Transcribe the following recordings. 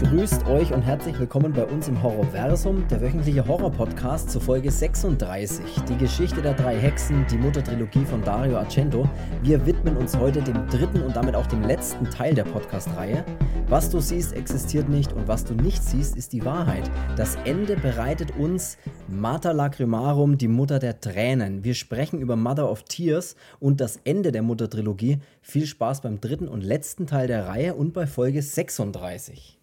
Grüßt euch und herzlich willkommen bei uns im Horrorversum, der wöchentliche Horror-Podcast zur Folge 36. Die Geschichte der drei Hexen, die Muttertrilogie von Dario Argento. Wir widmen uns heute dem dritten und damit auch dem letzten Teil der Podcast-Reihe. Was du siehst, existiert nicht und was du nicht siehst, ist die Wahrheit. Das Ende bereitet uns Mater Lacrimarum, die Mutter der Tränen. Wir sprechen über Mother of Tears und das Ende der Muttertrilogie. Viel Spaß beim dritten und letzten Teil der Reihe und bei Folge 36.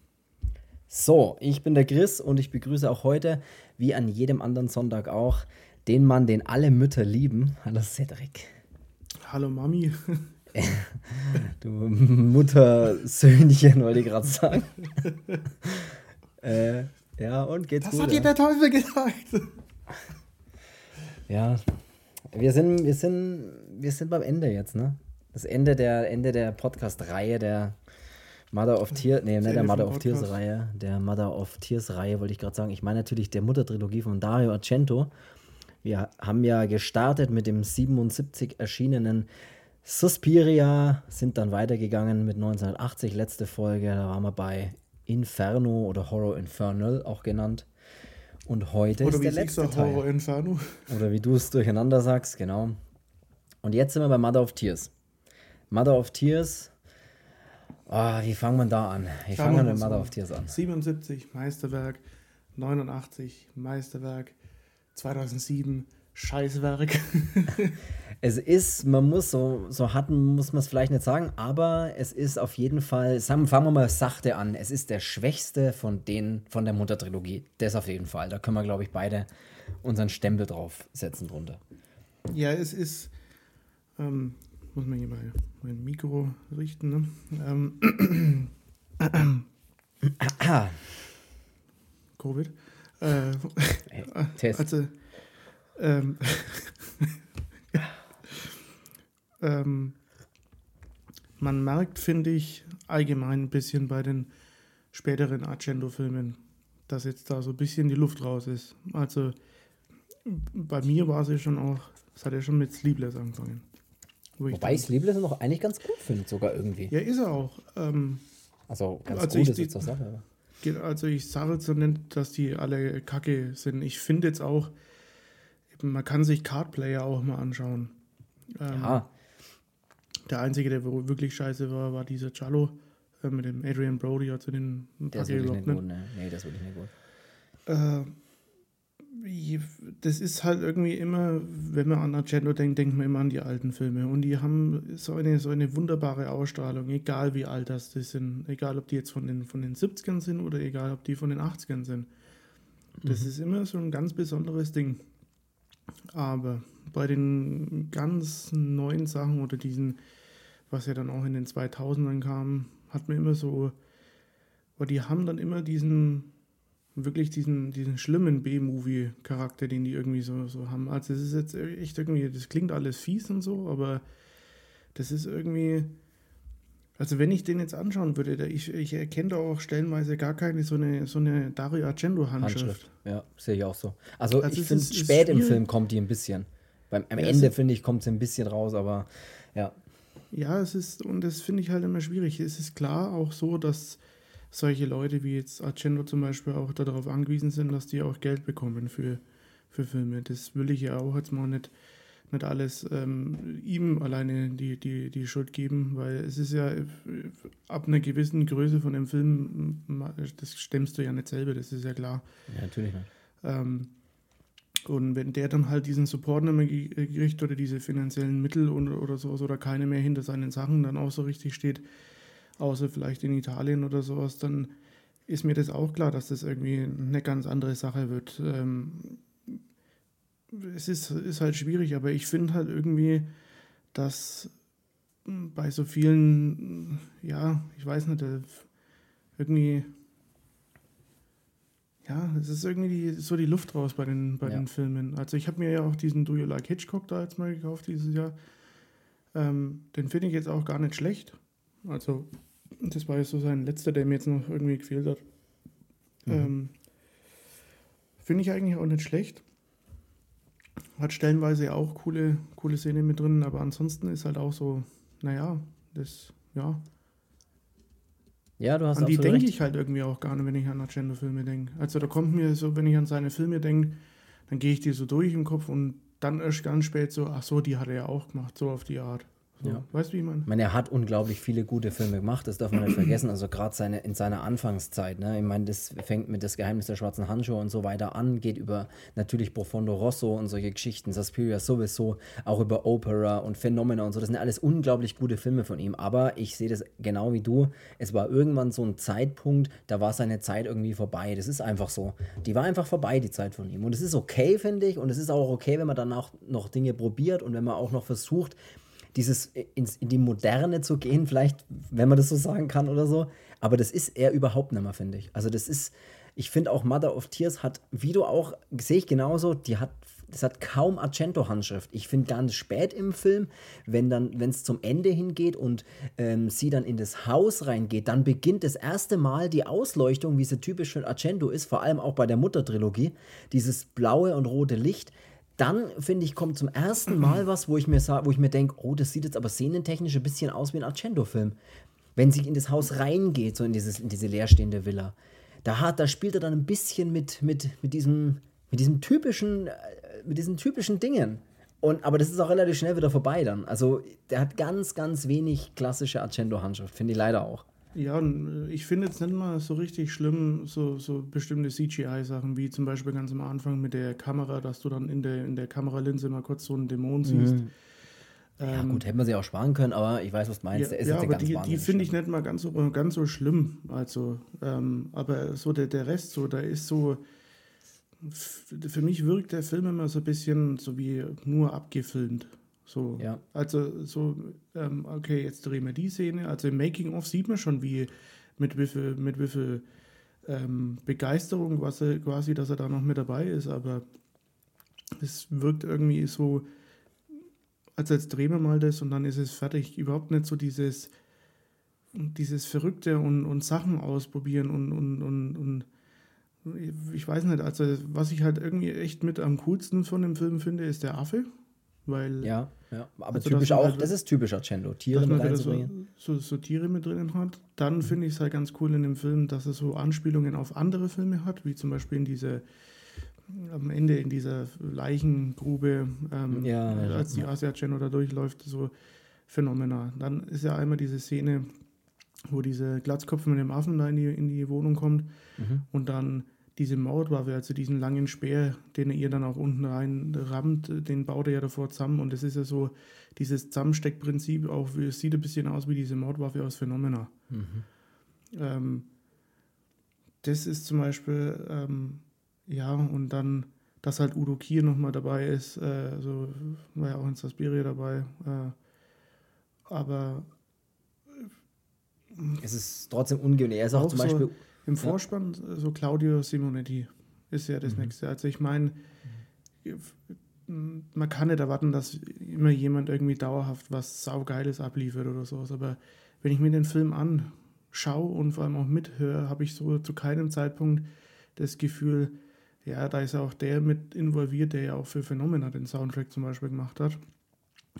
So, ich bin der Chris und ich begrüße auch heute, wie an jedem anderen Sonntag auch, den Mann, den alle Mütter lieben. Hallo Cedric. Hallo Mami. du Muttersöhnchen, wollte ich gerade sagen. äh, ja, und geht's das gut? Das hat dir der Teufel gesagt. Ja, wir sind, wir sind, wir sind beim Ende jetzt, ne? Das Ende der, Ende der Podcast-Reihe der Mother of Tears, nee, nicht der Mother of Tears Reihe, der Mother of Tears Reihe wollte ich gerade sagen. Ich meine natürlich der Muttertrilogie von Dario Argento. Wir haben ja gestartet mit dem 77 erschienenen Suspiria, sind dann weitergegangen mit 1980, letzte Folge, da waren wir bei Inferno oder Horror Infernal auch genannt. Und heute oder ist der letzte Teil. Horror Inferno. Oder wie du es durcheinander sagst, genau. Und jetzt sind wir bei Mother of Tears. Mother of Tears Oh, wie fangen wir da an? Wie fangen wir mit Mother of Tears an? 77 Meisterwerk, 89 Meisterwerk, 2007 Scheißwerk. es ist, man muss so, so hatten, muss man es vielleicht nicht sagen, aber es ist auf jeden Fall, fangen wir mal sachte an, es ist der schwächste von den, von der Muttertrilogie. Das auf jeden Fall. Da können wir, glaube ich, beide unseren Stempel drauf setzen drunter. Ja, es ist, ähm, muss man hier mal mein Mikro richten. Ne? Ähm, Covid. Äh, Test. Also, ähm, ähm, man merkt, finde ich, allgemein ein bisschen bei den späteren Argento-Filmen, dass jetzt da so ein bisschen die Luft raus ist. Also bei mir war es ja schon auch, es hat ja schon mit Sleepless angefangen. Wobei ich Sleepless noch eigentlich ganz gut finde, sogar irgendwie. Ja, ist er auch. Ähm, also ganz also gut ist jetzt zur Sache. Also ich sage jetzt so nicht, dass die alle kacke sind. Ich finde jetzt auch, man kann sich Cardplayer auch mal anschauen. Ähm, ja. Der einzige, der wirklich scheiße war, war dieser Cello äh, mit dem Adrian Brody, also den Der ist wirklich nicht gut, ne? Nee, das ist wirklich nicht gut. Äh, das ist halt irgendwie immer, wenn man an Argento denkt, denkt man immer an die alten Filme. Und die haben so eine, so eine wunderbare Ausstrahlung, egal wie alt das sind. Egal, ob die jetzt von den, von den 70ern sind oder egal, ob die von den 80ern sind. Das mhm. ist immer so ein ganz besonderes Ding. Aber bei den ganz neuen Sachen oder diesen, was ja dann auch in den 2000ern kam, hat man immer so, aber die haben dann immer diesen wirklich diesen, diesen schlimmen B-Movie-Charakter, den die irgendwie so, so haben. Also es ist jetzt echt irgendwie, das klingt alles fies und so, aber das ist irgendwie, also wenn ich den jetzt anschauen würde, ich, ich erkenne da auch stellenweise gar keine so eine, so eine Dario Argento-Handschrift. Handschrift. Ja, sehe ich auch so. Also, also ich finde, spät im Film kommt die ein bisschen. Beim, am ja, Ende, finde ich, kommt sie ein bisschen raus, aber ja. Ja, es ist, und das finde ich halt immer schwierig. Es ist klar auch so, dass solche Leute wie jetzt Argento zum Beispiel auch darauf angewiesen sind, dass die auch Geld bekommen für, für Filme. Das will ich ja auch jetzt mal nicht, nicht alles ähm, ihm alleine die, die, die Schuld geben, weil es ist ja ab einer gewissen Größe von dem Film, das stemmst du ja nicht selber, das ist ja klar. Ja, natürlich nicht. Ähm, und wenn der dann halt diesen Support nicht mehr kriegt oder diese finanziellen Mittel und, oder sowas oder keine mehr hinter seinen Sachen dann auch so richtig steht, außer vielleicht in Italien oder sowas, dann ist mir das auch klar, dass das irgendwie eine ganz andere Sache wird. Ähm, es ist, ist halt schwierig, aber ich finde halt irgendwie, dass bei so vielen, ja, ich weiß nicht, äh, irgendwie, ja, es ist irgendwie die, so die Luft raus bei den, bei ja. den Filmen. Also ich habe mir ja auch diesen Do You Like Hitchcock da jetzt mal gekauft dieses Jahr. Ähm, den finde ich jetzt auch gar nicht schlecht. Also das war jetzt so sein letzter, der mir jetzt noch irgendwie gefehlt hat. Mhm. Ähm, Finde ich eigentlich auch nicht schlecht. Hat stellenweise auch coole, coole Szenen mit drin, aber ansonsten ist halt auch so, naja, das, ja. Ja, du hast An die denke ich halt irgendwie auch gar nicht, wenn ich an Argento-Filme denke. Also da kommt mir so, wenn ich an seine Filme denke, dann gehe ich die so durch im Kopf und dann erst ganz spät so, ach so, die hat er ja auch gemacht, so auf die Art. So, ja. Weißt du, wie ich meine? Ich meine, er hat unglaublich viele gute Filme gemacht, das darf man nicht vergessen. Also gerade seine, in seiner Anfangszeit. Ne? Ich meine, das fängt mit Das Geheimnis der schwarzen Handschuhe und so weiter an, geht über natürlich Profondo Rosso und solche Geschichten, Suspiria sowieso, auch über Opera und Phenomena und so. Das sind alles unglaublich gute Filme von ihm. Aber ich sehe das genau wie du. Es war irgendwann so ein Zeitpunkt, da war seine Zeit irgendwie vorbei. Das ist einfach so. Die war einfach vorbei, die Zeit von ihm. Und es ist okay, finde ich. Und es ist auch okay, wenn man danach noch Dinge probiert und wenn man auch noch versucht, dieses ins, in die Moderne zu gehen, vielleicht, wenn man das so sagen kann oder so. Aber das ist er überhaupt nicht mehr, finde ich. Also das ist, ich finde auch Mother of Tears hat, wie du auch, sehe ich genauso, die hat, das hat kaum Argento-Handschrift. Ich finde ganz spät im Film, wenn dann, wenn es zum Ende hingeht und ähm, sie dann in das Haus reingeht, dann beginnt das erste Mal die Ausleuchtung, wie sie typisch für Argento ist, vor allem auch bei der Mutter-Trilogie, dieses blaue und rote Licht dann, finde ich, kommt zum ersten Mal was, wo ich mir, wo ich mir denke, oh, das sieht jetzt aber szenentechnisch ein bisschen aus wie ein Argento-Film. Wenn sie in das Haus reingeht, so in, dieses, in diese leerstehende Villa. Da, hat, da spielt er dann ein bisschen mit, mit, mit, diesem, mit diesem typischen, äh, mit diesen typischen Dingen. Und, aber das ist auch relativ schnell wieder vorbei dann. Also der hat ganz, ganz wenig klassische Argento-Handschrift, finde ich leider auch. Ja, und äh, ich finde jetzt nicht mal so richtig schlimm, so, so bestimmte CGI-Sachen, wie zum Beispiel ganz am Anfang mit der Kamera, dass du dann in der, in der Kameralinse mal kurz so einen Dämon siehst. Mhm. Ja, ähm, gut, hätten wir sie auch sparen können, aber ich weiß, was du meinst. Ja, der ist ja aber die, die finde ich nicht mal ganz so, ganz so schlimm. Also, ähm, aber so der, der Rest, so, da ist so. Für mich wirkt der Film immer so ein bisschen so wie nur abgefilmt. So, ja. Also so, ähm, okay, jetzt drehen wir die Szene. Also im Making-of sieht man schon, wie mit wie viel, mit wie viel ähm, Begeisterung quasi, quasi, dass er da noch mit dabei ist, aber es wirkt irgendwie so, als jetzt drehen wir mal das und dann ist es fertig. Überhaupt nicht so dieses, dieses Verrückte und, und Sachen ausprobieren und, und, und, und ich weiß nicht, also was ich halt irgendwie echt mit am coolsten von dem Film finde, ist der Affe. Weil, ja, ja. Aber also typisch auch, halt, das ist typisch Argento, Tiere mit reinzubringen. So, so, so, Tiere mit drinnen hat. Dann finde ich es halt ganz cool in dem Film, dass er so Anspielungen auf andere Filme hat, wie zum Beispiel in diese am Ende in dieser Leichengrube, ähm, ja, als die Asia Channel da durchläuft, so phänomenal. Dann ist ja einmal diese Szene, wo dieser Glatzkopf mit dem Affen da in die, in die Wohnung kommt mhm. und dann diese Mordwaffe, also diesen langen Speer, den er ihr dann auch unten rein rammt, den baut er ja davor zusammen. Und das ist ja so dieses Zusammensteckprinzip, auch es sieht ein bisschen aus wie diese Mordwaffe aus Phenomena. Mhm. Ähm, das ist zum Beispiel, ähm, ja, und dann, dass halt Udo Kier nochmal dabei ist, äh, also war ja auch in Suspiria dabei. Äh, aber es ist trotzdem ungewöhnlich. Er ist auch, auch zum Beispiel. So, im Vorspann so Claudio Simonetti ist ja das mhm. nächste. Also ich meine, man kann nicht erwarten, dass immer jemand irgendwie dauerhaft was saugeiles abliefert oder sowas. Aber wenn ich mir den Film anschaue und vor allem auch mithöre, habe ich so zu keinem Zeitpunkt das Gefühl, ja, da ist auch der mit involviert, der ja auch für Phenomena den Soundtrack zum Beispiel gemacht hat.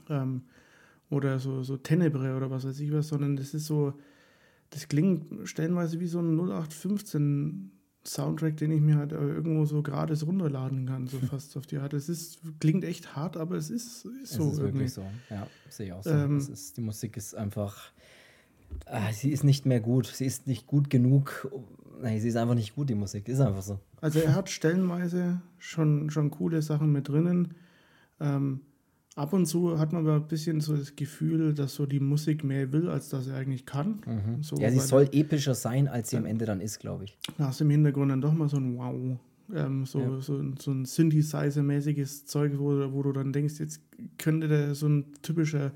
Ähm, oder so, so Tenebre oder was weiß ich was, sondern das ist so, das klingt stellenweise wie so ein 0815 Soundtrack, den ich mir halt äh, irgendwo so gerade runterladen kann, so fast auf die Art. Es ist, klingt echt hart, aber es ist, ist so. Es ist wirklich so, ja, sehe ich auch so. Ähm, ist, die Musik ist einfach, ah, sie ist nicht mehr gut, sie ist nicht gut genug. Nein, sie ist einfach nicht gut, die Musik, ist einfach so. Also er hat stellenweise schon, schon coole Sachen mit drinnen. Ähm, ab und zu hat man aber ein bisschen so das Gefühl, dass so die Musik mehr will, als dass er eigentlich kann. Mhm. So, ja, sie soll epischer sein, als sie am Ende dann ist, glaube ich. Da hast du im Hintergrund dann doch mal so ein Wow. Ähm, so, ja. so, so ein Synthesizer-mäßiges Zeug, wo, wo du dann denkst, jetzt könnte der so ein typischer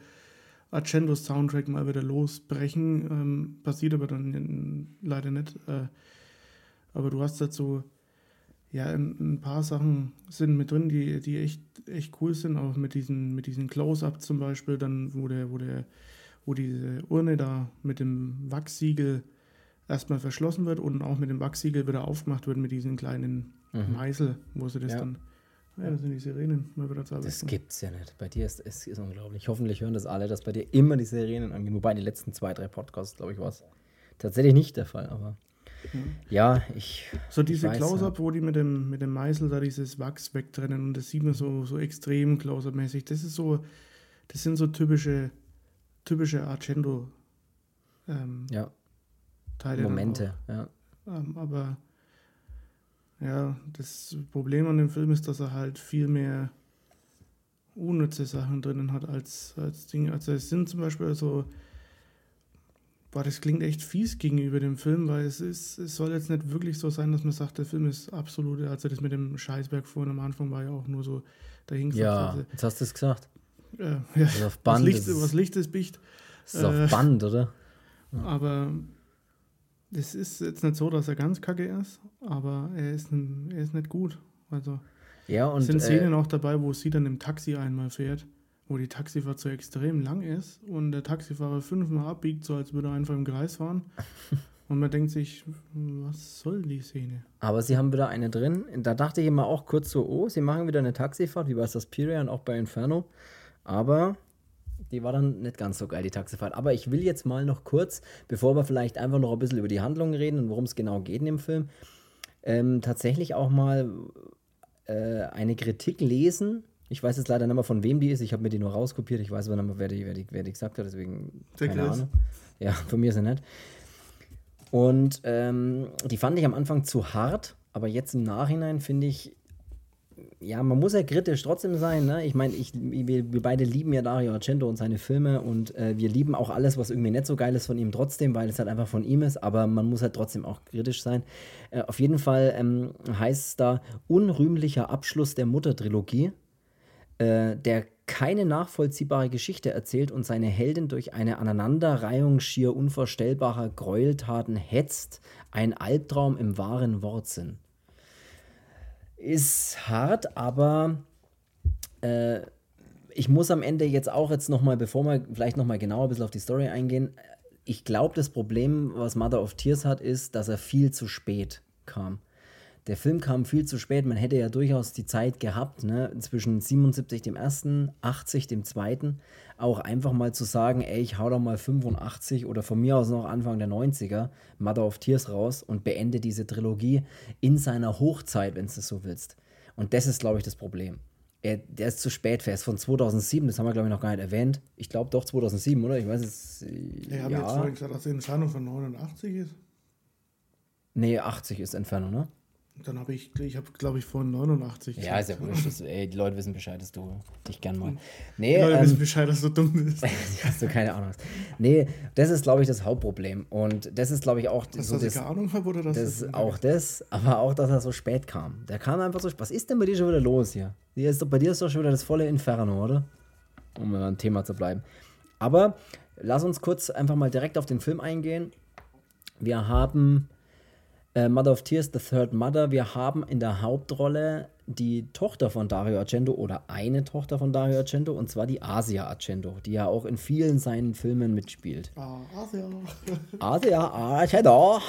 Argento-Soundtrack mal wieder losbrechen. Ähm, passiert aber dann leider nicht. Äh, aber du hast halt so ja, ein, paar Sachen sind mit drin, die, die echt, echt cool sind, auch mit diesen, mit diesen Close-Up zum Beispiel, dann, wo der, wo der, wo diese Urne da mit dem Wachssiegel erstmal verschlossen wird und auch mit dem Wachssiegel wieder aufgemacht wird mit diesen kleinen mhm. Meißel, wo sie das ja. dann. Ja, das sind die Sirenen. Mal wieder das gibt's ja nicht. Bei dir ist es ist unglaublich. Hoffentlich hören das alle, dass bei dir immer die Sirenen angehen. Wobei in den letzten zwei, drei Podcasts, glaube ich, war es tatsächlich nicht der Fall, aber ja, ich. So diese Close-Up, wo die mit dem, mit dem Meißel da dieses Wachs wegtrennen und das sieht man so, so extrem Close-Up-mäßig. Das ist so, das sind so typische, typische Argento ähm, Ja, Teile. Momente, ja. Ähm, aber ja, das Problem an dem Film ist, dass er halt viel mehr unnütze Sachen drinnen hat als, als Dinge. Also es sind zum Beispiel so, boah, das klingt echt fies gegenüber dem Film, weil es ist, es soll jetzt nicht wirklich so sein, dass man sagt, der Film ist absolut, also das mit dem Scheißberg vorhin am Anfang war ja auch nur so dahin Ja, Also, jetzt hast du es gesagt. äh, ja, Also auf was, Band. Licht, das ist, was Licht ist Bicht. das ist auf äh, Band, oder? Aber es ist jetzt nicht so, dass er ganz kacke ist, aber er ist, n- er ist nicht gut. Also Ja, und es sind äh, Szenen auch dabei, wo sie dann im Taxi einmal fährt, wo die Taxifahrt so extrem lang ist und der Taxifahrer fünfmal abbiegt, so als würde er einfach im Kreis fahren. Und man denkt sich, was soll die Szene? Aber sie haben wieder eine drin. Da dachte ich immer auch kurz so, oh, sie machen wieder eine Taxifahrt, wie bei Suspiria und auch bei Inferno. Aber die war dann nicht ganz so geil, die Taxifahrt. Aber ich will jetzt mal noch kurz, bevor wir vielleicht einfach noch ein bisschen über die Handlung reden und worum es genau geht in dem Film, ähm, tatsächlich auch mal äh, eine Kritik lesen. Ich weiß jetzt leider nicht mehr, von wem die ist. Ich habe mir die nur rauskopiert. Ich weiß aber nicht mehr, wer die, wer die, wer die gesagt hat. Deswegen Der keine. Ahnung. Ja, von mir ist er nicht. Und ähm, die fand ich am Anfang zu hart, aber jetzt im Nachhinein finde ich, ja, man muss ja kritisch trotzdem sein. Ne? Ich meine, wir, wir beide lieben ja Dario Argento und seine Filme und äh, wir lieben auch alles, was irgendwie nicht so geil ist von ihm trotzdem, weil es halt einfach von ihm ist, aber man muss halt trotzdem auch kritisch sein. Äh, auf jeden Fall ähm, heißt es da unrühmlicher Abschluss der Mutter-Trilogie äh, der keine nachvollziehbare Geschichte erzählt und seine Heldin durch eine Aneinanderreihung schier unvorstellbarer Gräueltaten hetzt, ein Albtraum im wahren Wortsinn. Ist hart, aber äh, ich muss am Ende jetzt auch jetzt nochmal, bevor wir vielleicht nochmal genauer ein bisschen auf die Story eingehen, ich glaube, das Problem, was Mother of Tears hat, ist, dass er viel zu spät kam. Der Film kam viel zu spät. Man hätte ja durchaus die Zeit gehabt, ne, zwischen 77 dem ersten, 80 dem zweiten, auch einfach mal zu sagen, ey, ich hau doch mal 85 oder von mir aus noch Anfang der 90er Mother of Tears raus und beende diese Trilogie in seiner Hochzeit, wenn du es so willst. Und das ist, glaube ich, das Problem. Er, der ist zu spät, der ist von 2007, das haben wir, glaube ich, noch gar nicht erwähnt. Ich glaube doch 2007, oder? Ich weiß es. Wir haben jetzt vorhin gesagt, dass die Entfernung von 89 ist. Nee, 80 ist Entfernung, ne? Dann habe ich, ich habe, glaube ich, vorhin 89 Ja, ist ja wurscht. Das, ey, die Leute wissen Bescheid, dass du dich gern mal. Die Nee, Leute ähm, wissen Bescheid, dass du dumm bist. hast du keine Ahnung. Nee, das ist, glaube ich, das Hauptproblem. Und das ist, glaube ich, auch Dass so ich das, keine Ahnung habe oder dass das auch das, aber auch, dass er so spät kam. Der kam einfach so. Was ist denn bei dir schon wieder los hier? Hier ist doch, bei dir ist doch schon wieder das volle Inferno, oder? Um mal beim Thema zu bleiben. Aber lass uns kurz einfach mal direkt auf den Film eingehen. Wir haben äh, Mother of Tears, The Third Mother. Wir haben in der Hauptrolle die Tochter von Dario Argento oder eine Tochter von Dario Argento und zwar die Asia Argento, die ja auch in vielen seinen Filmen mitspielt. Ah, Asia. Asia Argento.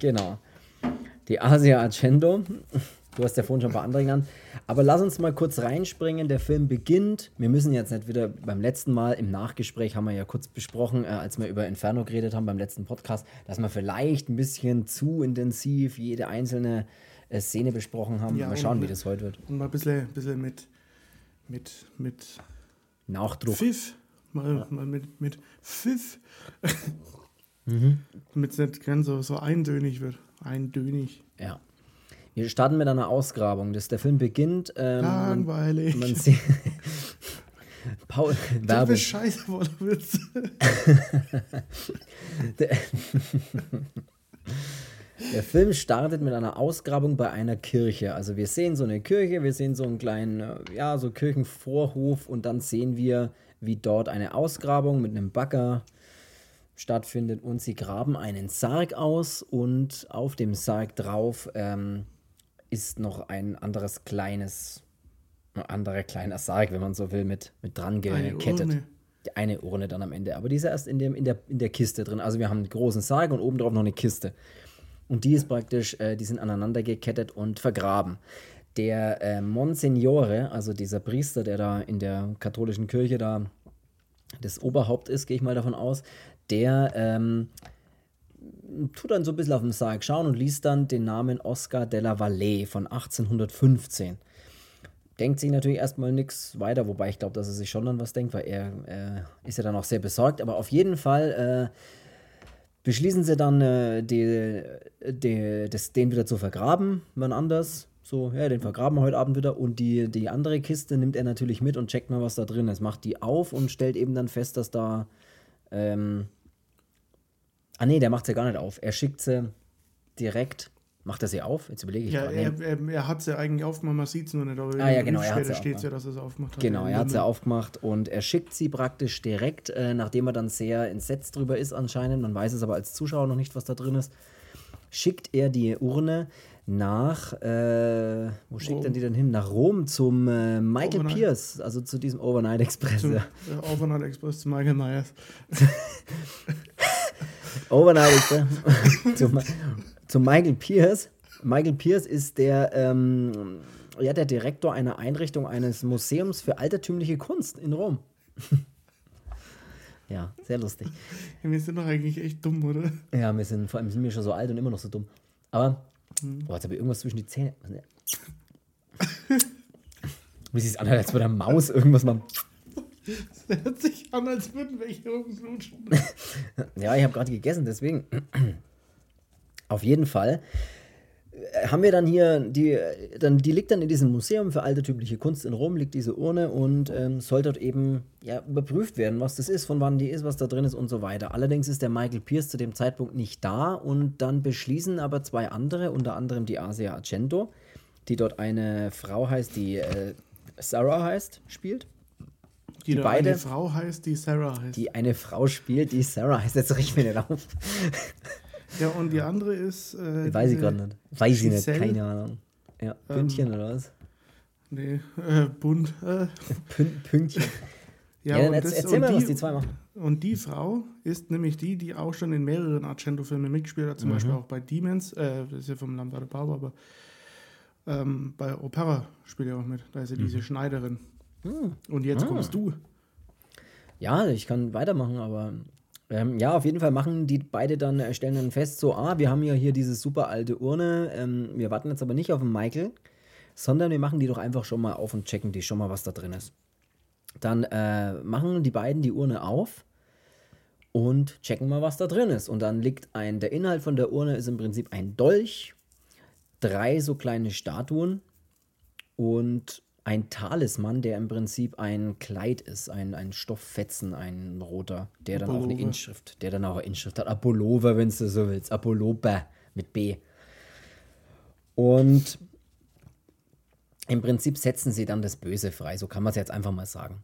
Genau. Die Asia Argento. Du hast ja vorhin schon ein paar andere genannt. Aber lass uns mal kurz reinspringen. Der Film beginnt. Wir müssen jetzt nicht wieder beim letzten Mal im Nachgespräch haben wir ja kurz besprochen, äh, als wir über Inferno geredet haben beim letzten Podcast, dass wir vielleicht ein bisschen zu intensiv jede einzelne äh, Szene besprochen haben. Ja, mal schauen, wie das heute wird. Und mal ein bisschen, bisschen mit, mit, mit Nachdruck. Pfiff. Mal, mal mit, mit Pfiff. Mhm. Damit es nicht ganz so, so eindönig wird. Eindönig. Ja. Wir starten mit einer Ausgrabung. Das, der Film beginnt. Ähm, man, Langweilig. man sieht. Paul, Werbung. scheiße, Wollwitz. Der Film startet mit einer Ausgrabung bei einer Kirche. Also wir sehen so eine Kirche, wir sehen so einen kleinen, äh, ja, so Kirchenvorhof und dann sehen wir, wie dort eine Ausgrabung mit einem Bagger stattfindet und sie graben einen Sarg aus und auf dem Sarg drauf ähm, ist noch ein anderes kleines, ein anderer kleiner Sarg, wenn man so will, mit, mit dran Eine gekettet. Die Eine Urne dann am Ende, aber die ist erst in, dem, in, der, in der Kiste drin. Also wir haben einen großen Sarg und oben drauf noch eine Kiste. Und die ist praktisch, äh, die sind aneinander gekettet und vergraben. Der äh, Monsignore, also dieser Priester, der da in der katholischen Kirche da das Oberhaupt ist, gehe ich mal davon aus, der ähm, tut dann so ein bisschen auf den Sarg schauen und liest dann den Namen Oscar de la Valle von 1815. Denkt sich natürlich erstmal nichts weiter, wobei ich glaube, dass er sich schon dann was denkt, weil er äh, ist ja dann auch sehr besorgt. Aber auf jeden Fall äh, beschließen sie dann, äh, die, die, das, den wieder zu vergraben, wann anders. So, ja, den vergraben wir heute Abend wieder. Und die, die andere Kiste nimmt er natürlich mit und checkt mal, was da drin ist. Macht die auf und stellt eben dann fest, dass da. Ähm, ah, nee, der macht sie gar nicht auf. Er schickt sie direkt. Macht er sie auf? Jetzt überlege ich ja, gerade. Er, er, er, hat sie eigentlich aufgemacht, man sieht es nur nicht. Aber ah, ja, genau. Er hat sie steht ja, dass er es aufgemacht hat. Genau, er hat sie aufgemacht und er schickt sie praktisch direkt, äh, nachdem er dann sehr entsetzt drüber ist anscheinend. Man weiß es aber als Zuschauer noch nicht, was da drin ist. Schickt er die Urne nach, äh, wo schickt Rom. er die denn hin? Nach Rom zum äh, Michael Overnight. Pierce, also zu diesem Overnight Express. Zum, ja. Overnight Express zu Michael Myers. Overnight Express zu, zu Michael Pierce. Michael Pierce ist der, ähm, ja, der Direktor einer Einrichtung eines Museums für altertümliche Kunst in Rom. ja, sehr lustig. Ja, wir sind doch eigentlich echt dumm, oder? Ja, wir sind, vor allem sind wir schon so alt und immer noch so dumm. Aber Mhm. Oh, jetzt habe ich irgendwas zwischen die Zähne. Wie sich anhört, als würde eine Maus irgendwas machen. Das hört sich an, als würden welche rumflutschen. ja, ich habe gerade gegessen, deswegen. Auf jeden Fall äh, haben wir dann hier, die, dann, die liegt dann in diesem Museum für altertümliche Kunst in Rom, liegt diese Urne und ähm, soll dort eben ja, überprüft werden, was das ist, von wann die ist, was da drin ist und so weiter. Allerdings ist der Michael Pierce zu dem Zeitpunkt nicht da und dann beschließen aber zwei andere, unter anderem die Asia Argento, die dort eine Frau heißt, die äh, Sarah heißt, spielt. Die, die beide, eine Frau heißt, die Sarah heißt. Die eine Frau spielt, die Sarah heißt. Jetzt ich mir nicht auf. Ja, und die andere ist. Äh, Weiß ich gerade nicht. Weiß ich nicht, keine Ahnung. Ja, Pünktchen ähm, oder was? Nee, äh, bunt. Äh. Pünktchen. Ja, ja dann das, erzähl mal, die, was die zwei machen. Und die Frau ist nämlich die, die auch schon in mehreren Argento-Filmen mitgespielt hat, zum mhm. Beispiel auch bei Demons, äh, das ist ja vom Lambada Bauer, aber ähm, bei Opera spielt er auch mit. Da ist ja mhm. diese Schneiderin. Mhm. Und jetzt ah. kommst du. Ja, ich kann weitermachen, aber ähm, ja, auf jeden Fall machen die beide dann, äh, stellen dann fest, so, ah, wir haben ja hier diese super alte Urne, ähm, wir warten jetzt aber nicht auf den Michael, sondern wir machen die doch einfach schon mal auf und checken die schon mal, was da drin ist. Dann äh, machen die beiden die Urne auf und checken mal, was da drin ist. Und dann liegt ein, der Inhalt von der Urne ist im Prinzip ein Dolch, drei so kleine Statuen und ein Talisman, der im Prinzip ein Kleid ist, ein, ein Stofffetzen, ein roter, der dann Apollover. auch eine Inschrift, der dann auch eine Inschrift hat. Apollover, wenn du so willst. Apollober mit B. Und im Prinzip setzen sie dann das Böse frei, so kann man es jetzt einfach mal sagen.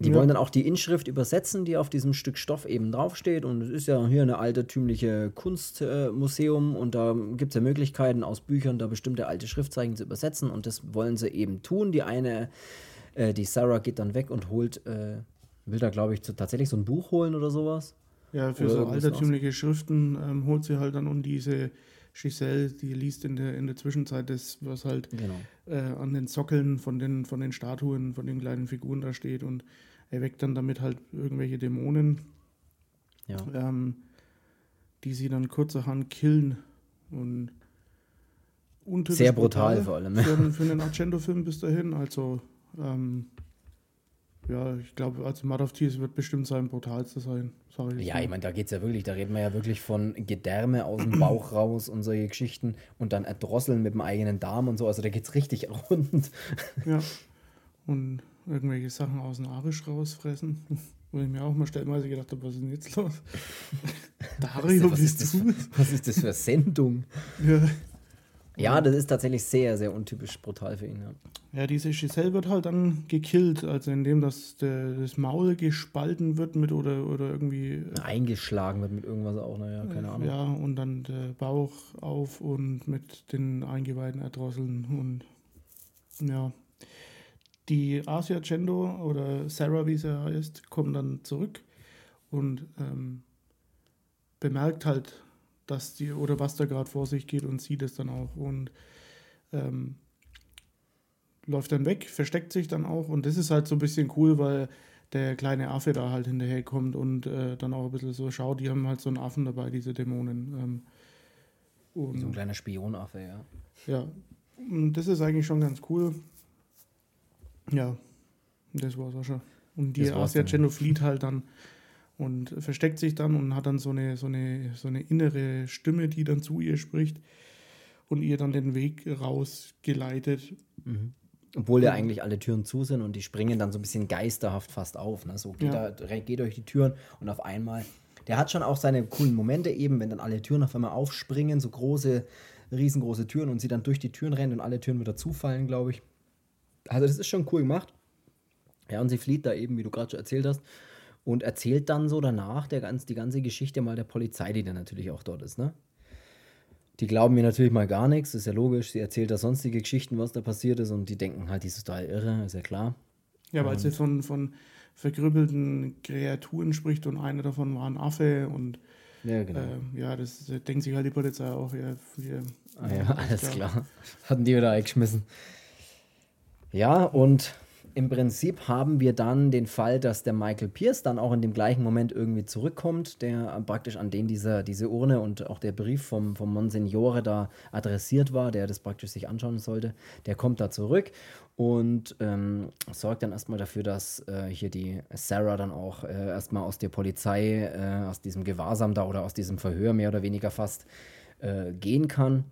Die ja. wollen dann auch die Inschrift übersetzen, die auf diesem Stück Stoff eben draufsteht. Und es ist ja hier eine altertümliche Kunstmuseum äh, und da gibt es ja Möglichkeiten, aus Büchern da bestimmte alte Schriftzeichen zu übersetzen. Und das wollen sie eben tun. Die eine, äh, die Sarah geht dann weg und holt, äh, will da glaube ich zu, tatsächlich so ein Buch holen oder sowas. Ja, für oder so altertümliche Schriften ähm, holt sie halt dann und diese Giselle, die liest in der, in der Zwischenzeit das, was halt genau. äh, an den Sockeln von den, von den Statuen, von den kleinen Figuren da steht und erweckt dann damit halt irgendwelche Dämonen, ja. ähm, die sie dann kurzerhand killen und Sehr brutal, brutal vor allem. Für, für einen Argento-Film bis dahin, also ähm, ja, ich glaube, also Mud of Tears wird bestimmt sein brutalste sein. Ich ja, ich meine, da geht es ja wirklich, da reden wir ja wirklich von Gedärme aus dem Bauch raus und solche Geschichten und dann erdrosseln mit dem eigenen Darm und so. Also da geht es richtig rund. Ja. Und irgendwelche Sachen aus dem Arisch rausfressen. Wo ich mir auch mal stellenweise gedacht habe, was ist denn jetzt los? Dario, was, ist das, für, was ist das für Sendung? Ja. Ja, das ist tatsächlich sehr, sehr untypisch brutal für ihn. Ja, ja diese Giselle wird halt dann gekillt, also indem das, der, das Maul gespalten wird mit oder, oder irgendwie. Äh, Eingeschlagen wird mit irgendwas auch, naja, keine Ahnung. Ja, und dann der Bauch auf und mit den Eingeweiden erdrosseln und ja. Die Asia Cendo oder Sarah, wie sie heißt, kommt dann zurück und ähm, bemerkt halt, dass die oder was da gerade vor sich geht und sieht es dann auch und ähm, läuft dann weg, versteckt sich dann auch und das ist halt so ein bisschen cool, weil der kleine Affe da halt hinterherkommt und äh, dann auch ein bisschen so schaut. Die haben halt so einen Affen dabei, diese Dämonen. Ähm, so ein kleiner Spionaffe, ja. Ja, und das ist eigentlich schon ganz cool. Ja, das war's auch schon. Und die Asia Geno flieht halt dann und versteckt sich dann und hat dann so eine, so, eine, so eine innere Stimme, die dann zu ihr spricht und ihr dann den Weg rausgeleitet. Mhm. Obwohl ja eigentlich alle Türen zu sind und die springen dann so ein bisschen geisterhaft fast auf. Ne? So geht, ja. er, geht durch die Türen und auf einmal. Der hat schon auch seine coolen Momente eben, wenn dann alle Türen auf einmal aufspringen, so große, riesengroße Türen und sie dann durch die Türen rennen und alle Türen wieder zufallen, glaube ich. Also das ist schon cool gemacht. Ja, und sie flieht da eben, wie du gerade schon erzählt hast, und erzählt dann so danach der ganz, die ganze Geschichte mal der Polizei, die dann natürlich auch dort ist, ne? Die glauben mir natürlich mal gar nichts, ist ja logisch. Sie erzählt da sonstige Geschichten, was da passiert ist, und die denken halt, die ist total irre, ist ja klar. Ja, weil sie von, von vergrübelten Kreaturen spricht und einer davon war ein Affe und ja, genau. Äh, ja, das denkt sich halt die Polizei auch. Ja, wir, ah, ja alles klar. klar. Hatten die wieder eingeschmissen. Ja, und im Prinzip haben wir dann den Fall, dass der Michael Pierce dann auch in dem gleichen Moment irgendwie zurückkommt, der praktisch an den dieser, diese Urne und auch der Brief vom, vom Monsignore da adressiert war, der das praktisch sich anschauen sollte. Der kommt da zurück und ähm, sorgt dann erstmal dafür, dass äh, hier die Sarah dann auch äh, erstmal aus der Polizei, äh, aus diesem Gewahrsam da oder aus diesem Verhör mehr oder weniger fast äh, gehen kann.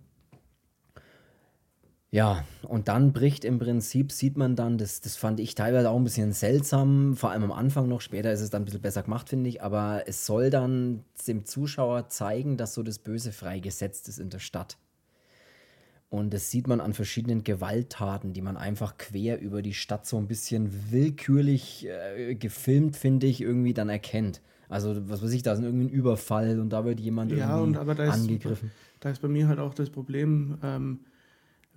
Ja, und dann bricht im Prinzip, sieht man dann, das, das fand ich teilweise auch ein bisschen seltsam, vor allem am Anfang noch, später ist es dann ein bisschen besser gemacht, finde ich, aber es soll dann dem Zuschauer zeigen, dass so das Böse freigesetzt ist in der Stadt. Und das sieht man an verschiedenen Gewalttaten, die man einfach quer über die Stadt so ein bisschen willkürlich äh, gefilmt, finde ich, irgendwie dann erkennt. Also, was weiß ich, da ist irgendwie ein Überfall und da wird jemand ja, irgendwie und aber da angegriffen. Ist, da ist bei mir halt auch das Problem, ähm,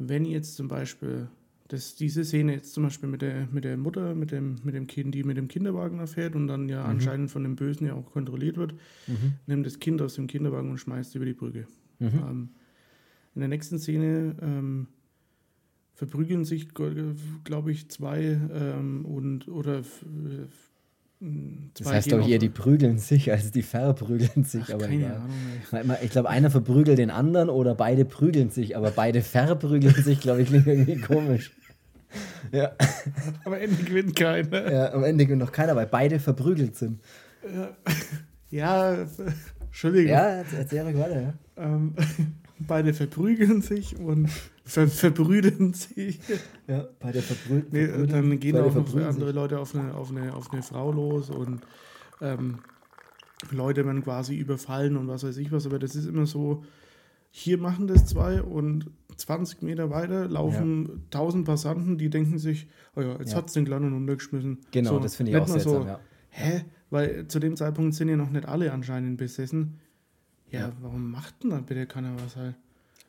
wenn jetzt zum Beispiel das, diese Szene jetzt zum Beispiel mit der, mit der Mutter, mit dem, mit dem Kind, die mit dem Kinderwagen erfährt und dann ja mhm. anscheinend von dem Bösen ja auch kontrolliert wird, mhm. nimmt das Kind aus dem Kinderwagen und schmeißt über die Brücke. Mhm. Ähm, in der nächsten Szene ähm, verprügeln sich, glaube ich, zwei ähm, und oder das heißt doch eher, die prügeln sich, als die verprügeln sich. Ach, aber keine Ahnung, ich glaube, einer verprügelt den anderen oder beide prügeln sich, aber beide verprügeln sich, glaube ich, klingt irgendwie komisch. Ja. Am Ende gewinnt keiner. Ja, am Ende gewinnt noch keiner, weil beide verprügelt sind. Ja, ja Entschuldigung. Ja, erzähl ruhig weiter, ja. Ähm, beide verprügeln sich und ver verbrüden sich. Ja, beide verbrüden. Nee, dann gehen auch noch andere. Leute auf eine, auf, eine, auf eine Frau los und ähm, Leute werden quasi überfallen und was weiß ich was. Aber das ist immer so, hier machen das zwei und 20 Meter weiter laufen ja. 1000 Passanten, die denken sich, oh ja, jetzt ja. hat es den Kleinen runtergeschmissen. Genau, so, das finde ich auch seltsam, so, ja. Hä? Weil zu dem Zeitpunkt sind ja noch nicht alle anscheinend besessen. Ja, ja. warum macht denn dann bitte keiner was halt?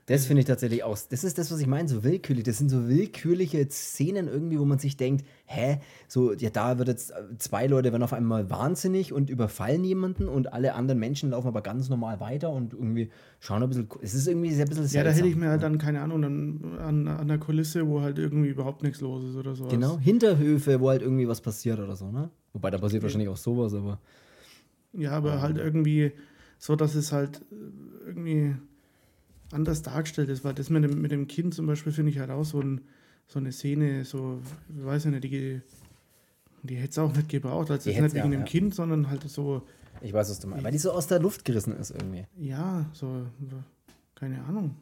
Das finde ich tatsächlich aus. Das ist das, was ich meine, so willkürlich. Das sind so willkürliche Szenen irgendwie, wo man sich denkt, hä, so, ja, da wird jetzt äh, zwei Leute werden auf einmal wahnsinnig und überfallen jemanden und alle anderen Menschen laufen aber ganz normal weiter und irgendwie schauen ein bisschen. Es ist irgendwie sehr ein bisschen seltsam. Ja, da hätte ich mir halt dann, keine Ahnung, dann an, an der Kulisse, wo halt irgendwie überhaupt nichts los ist oder so. Genau, Hinterhöfe, wo halt irgendwie was passiert oder so, ne? Wobei da passiert wahrscheinlich auch sowas, aber. Ja, aber halt irgendwie so, dass es halt äh, irgendwie anders dargestellt ist, weil das mit dem, mit dem Kind zum Beispiel finde ich halt auch so, ein, so eine Szene, so, ich weiß nicht, die, die hätte es auch nicht gebraucht, also nicht wegen ja, dem ja. Kind, sondern halt so. Ich weiß, was du meinst, weil die so aus der Luft gerissen ist irgendwie. Ja, so, keine Ahnung.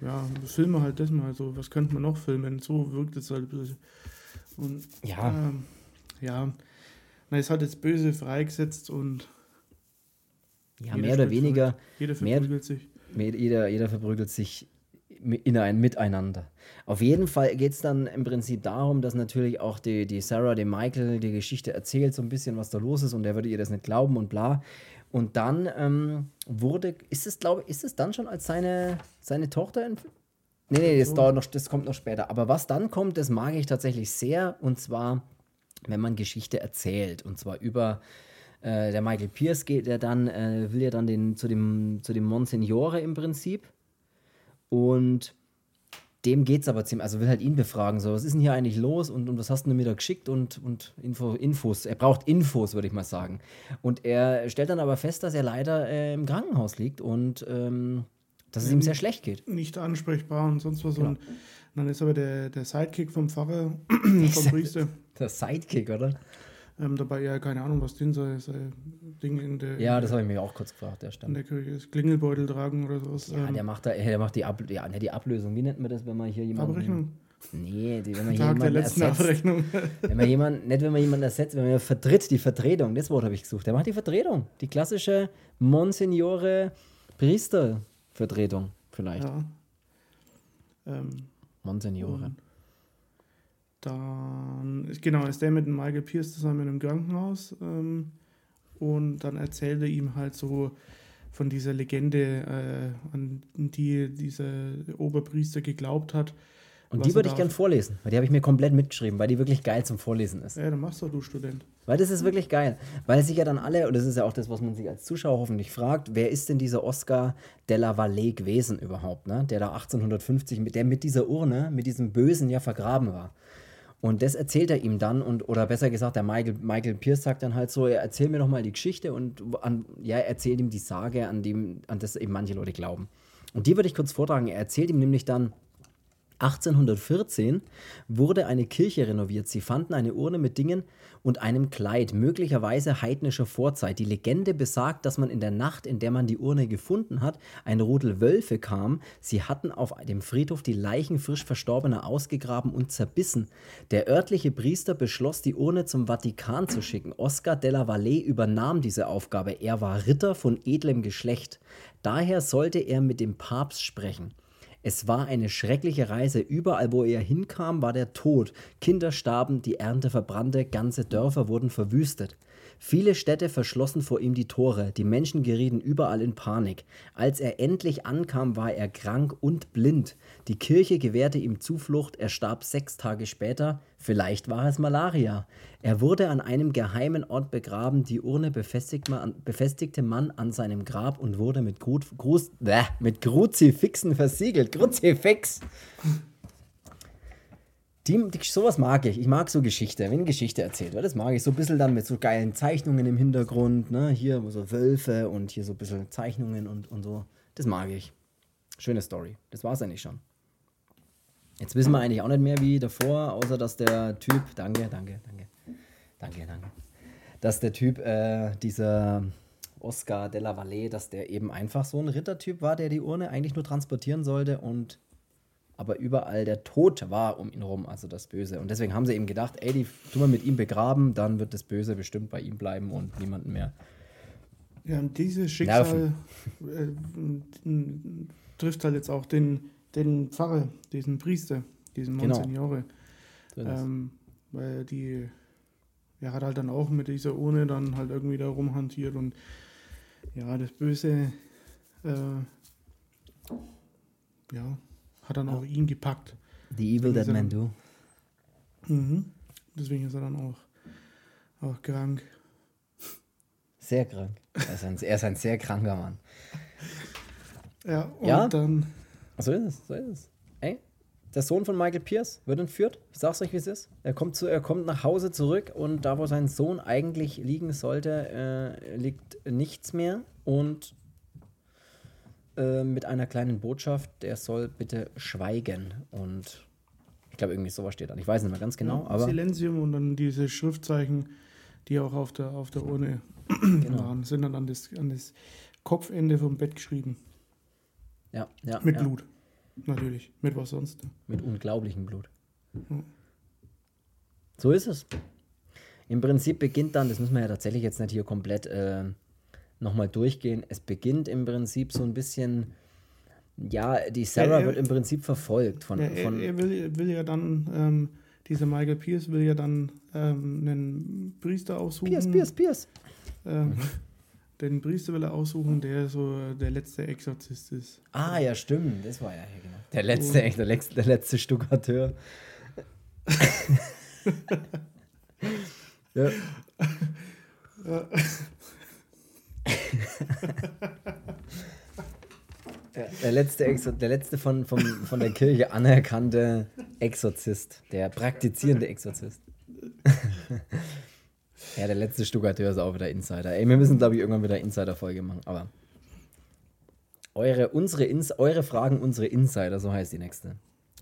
Ja, filme halt das mal so, was könnte man noch filmen? So wirkt es halt. Und, ja. Ähm, ja, na, es hat jetzt böse freigesetzt und. Ja, mehr oder weniger. Jeder verprügelt sich. Jeder, jeder verprügelt sich in ein Miteinander. Auf jeden Fall geht es dann im Prinzip darum, dass natürlich auch die, die Sarah dem Michael die Geschichte erzählt, so ein bisschen, was da los ist und er würde ihr das nicht glauben und bla. Und dann ähm, wurde, ist es, glaube ich, ist es dann schon als seine, seine Tochter in, Nee, nee, das, dauert noch, das kommt noch später. Aber was dann kommt, das mag ich tatsächlich sehr. Und zwar, wenn man Geschichte erzählt. Und zwar über äh, der Michael Pierce geht, der dann, äh, will ja dann den, zu dem, zu dem Monsignore im Prinzip. Und dem geht's aber ziemlich, also will halt ihn befragen, so, was ist denn hier eigentlich los und, und was hast du mir da geschickt und, und Info, Infos. Er braucht Infos, würde ich mal sagen. Und er stellt dann aber fest, dass er leider äh, im Krankenhaus liegt und ähm, dass es ihm sehr schlecht geht. Nicht ansprechbar und sonst was. Genau. Und dann ist aber der, der Sidekick vom Pfarrer, vom Priester. Der Sidekick, oder? Ähm, dabei ja keine Ahnung, was drin sei, sei Ding in der. Ja, das habe ich mir auch kurz gefragt, der stand. In der Kirche ist Klingelbeutel tragen oder sowas. Ja, ähm, der macht da, der macht die, Ab, ja, die Ablösung. Wie nennt man das, wenn man hier jemanden. Abrechnung. Nee, die, wenn man Tag der letzten ersetzt, Abrechnung. wenn man jemanden, nicht wenn man jemanden ersetzt, wenn man vertritt, die Vertretung, das Wort habe ich gesucht. Der macht die Vertretung. Die klassische Monsignore Priester-Vertretung, vielleicht. Ja. Ähm, Monsignore. Dann, genau, ist der mit dem Michael Pierce zusammen in einem Krankenhaus ähm, und dann erzählt er ihm halt so von dieser Legende, äh, an die dieser Oberpriester geglaubt hat. Und die würde ich gern vorlesen, weil die habe ich mir komplett mitgeschrieben, weil die wirklich geil zum Vorlesen ist. Ja, dann machst doch du Student. Weil das ist wirklich geil. Weil sich ja dann alle, und das ist ja auch das, was man sich als Zuschauer hoffentlich fragt, wer ist denn dieser Oscar de la Valle gewesen überhaupt, ne? der da 1850, mit, der mit dieser Urne, mit diesem Bösen ja vergraben war. Und das erzählt er ihm dann, und, oder besser gesagt, der Michael, Michael Pierce sagt dann halt so: Erzähl mir doch mal die Geschichte und an, ja, er erzählt ihm die Sage, an, dem, an das eben manche Leute glauben. Und die würde ich kurz vortragen. Er erzählt ihm nämlich dann, 1814 wurde eine Kirche renoviert. Sie fanden eine Urne mit Dingen und einem Kleid, möglicherweise heidnischer Vorzeit. Die Legende besagt, dass man in der Nacht, in der man die Urne gefunden hat, ein Rudel Wölfe kam. Sie hatten auf dem Friedhof die Leichen frisch Verstorbener ausgegraben und zerbissen. Der örtliche Priester beschloss, die Urne zum Vatikan zu schicken. Oscar della Valle übernahm diese Aufgabe. Er war Ritter von edlem Geschlecht. Daher sollte er mit dem Papst sprechen. Es war eine schreckliche Reise. Überall, wo er hinkam, war der Tod. Kinder starben, die Ernte verbrannte, ganze Dörfer wurden verwüstet. Viele Städte verschlossen vor ihm die Tore, die Menschen gerieten überall in Panik. Als er endlich ankam, war er krank und blind. Die Kirche gewährte ihm Zuflucht, er starb sechs Tage später, vielleicht war es Malaria. Er wurde an einem geheimen Ort begraben, die Urne befestigte man an seinem Grab und wurde mit, Gru Gruß, äh, mit Kruzifixen versiegelt. Kruzifix! Die, die, sowas mag ich. Ich mag so Geschichte, wenn Geschichte erzählt wird. Das mag ich. So ein bisschen dann mit so geilen Zeichnungen im Hintergrund. Ne? Hier so Wölfe und hier so ein bisschen Zeichnungen und, und so. Das mag ich. Schöne Story. Das war es eigentlich schon. Jetzt wissen wir eigentlich auch nicht mehr wie davor, außer dass der Typ. Danke, danke, danke. Danke, danke. Dass der Typ, äh, dieser Oscar de la Valle, dass der eben einfach so ein Rittertyp war, der die Urne eigentlich nur transportieren sollte und aber überall der Tod war um ihn rum, also das Böse. Und deswegen haben sie eben gedacht, ey, die tun wir mit ihm begraben, dann wird das Böse bestimmt bei ihm bleiben und niemanden mehr. Ja, und dieses Schicksal äh, trifft halt jetzt auch den, den Pfarrer, diesen Priester, diesen genau. Monsignore. Genau. Ähm, weil die, er hat halt dann auch mit dieser Urne dann halt irgendwie da rumhantiert und ja, das Böse, äh, ja, hat dann auch ihn gepackt. The Evil That Men Do. Mhm. Deswegen ist er dann auch, auch krank. Sehr krank. Er ist, ein, er ist ein sehr kranker Mann. Ja, und ja? dann. So ist es, so ist es. Ey, der Sohn von Michael Pierce wird entführt. Ich sag's euch, wie es ist. Er kommt, zu, er kommt nach Hause zurück und da, wo sein Sohn eigentlich liegen sollte, äh, liegt nichts mehr. Und äh, mit einer kleinen Botschaft, der soll bitte schweigen. Und ich glaube, irgendwie sowas steht da. Ich weiß nicht mehr ganz genau. Ja, aber Silenzium und dann diese Schriftzeichen, die auch auf der, auf der Urne genau. waren, sind dann an das, an das Kopfende vom Bett geschrieben. Ja, ja. Mit ja. Blut. Natürlich. Mit was sonst? Mit unglaublichem Blut. Ja. So ist es. Im Prinzip beginnt dann, das müssen wir ja tatsächlich jetzt nicht hier komplett äh, nochmal durchgehen. Es beginnt im Prinzip so ein bisschen, ja, die Sarah er, wird im Prinzip verfolgt von. Ja, von er, will, will ja dann, ähm, dieser Michael Pierce will ja dann ähm, einen Priester aussuchen. Pierce, Pierce, Pierce. Ähm, den Priester will er aussuchen, der so der letzte Exorzist ist. Ah, ja, stimmt. Das war ja, genau. Der letzte, oh. der, letzte, der letzte Stuckateur. ja. Der letzte, Exor der letzte von, von, von der Kirche anerkannte Exorzist, der praktizierende Exorzist. ja, der letzte Stuckateur ist auch wieder Insider. Ey, wir müssen, glaube ich, irgendwann wieder Insider-Folge machen, aber eure, unsere Ins eure Fragen, unsere Insider, so heißt die nächste.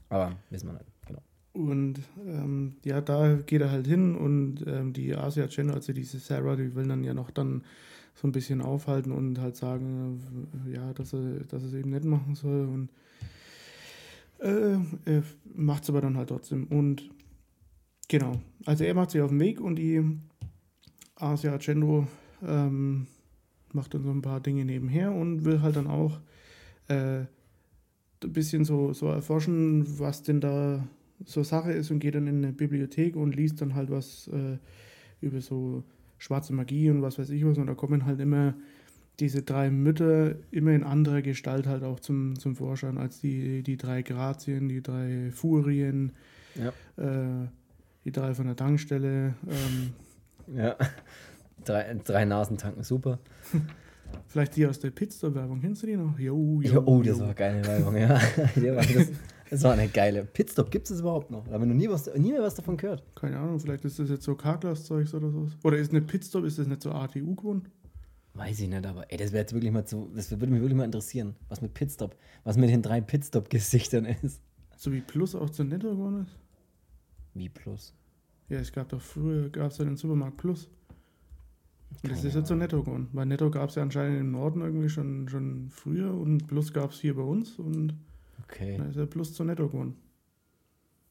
Aber wissen wir nicht, genau. Und ähm, ja, da geht er halt hin und ähm, die Asia Channel, also diese Sarah, die will dann ja noch dann so ein bisschen aufhalten und halt sagen, ja, dass er, dass er es eben nicht machen soll. Und äh, macht es aber dann halt trotzdem. Und genau, also er macht sich auf den Weg und die Asia Argento ähm, macht dann so ein paar Dinge nebenher und will halt dann auch äh, ein bisschen so, so erforschen, was denn da so Sache ist und geht dann in eine Bibliothek und liest dann halt was äh, über so schwarze Magie und was weiß ich was. Und da kommen halt immer diese drei Mütter immer in anderer Gestalt halt auch zum, zum Vorschein als die, die drei Grazien, die drei Furien, ja. äh, die drei von der Tankstelle. Ähm, ja, drei, drei Nasen tanken super. Vielleicht die aus der Pitstop-Werbung, kennst du die noch? Jo, jo, oh, das war geile Werbung, ja. das, war eine geile. Pitstop gibt es überhaupt noch? Da haben wir noch nie, was, nie mehr was davon gehört. Keine Ahnung, vielleicht ist das jetzt so Carglass-Zeugs oder so. Oder ist eine Pitstop, ist das nicht so ATU geworden? Weiß ich nicht, aber ey, das wäre jetzt wirklich mal zu, das würde mich wirklich mal interessieren, was mit Pitstop, was mit den drei Pitstop-Gesichtern ist. So wie Plus auch zu Netto geworden ist? Wie Plus? Ja, es gab doch früher, gab es ja den Supermarkt Plus. Und das ist jetzt so Netto geworden. Weil Netto gab es ja anscheinend im Norden irgendwie schon, schon früher und Plus gab es hier bei uns und okay. dann ist er Plus zu Netto geworden.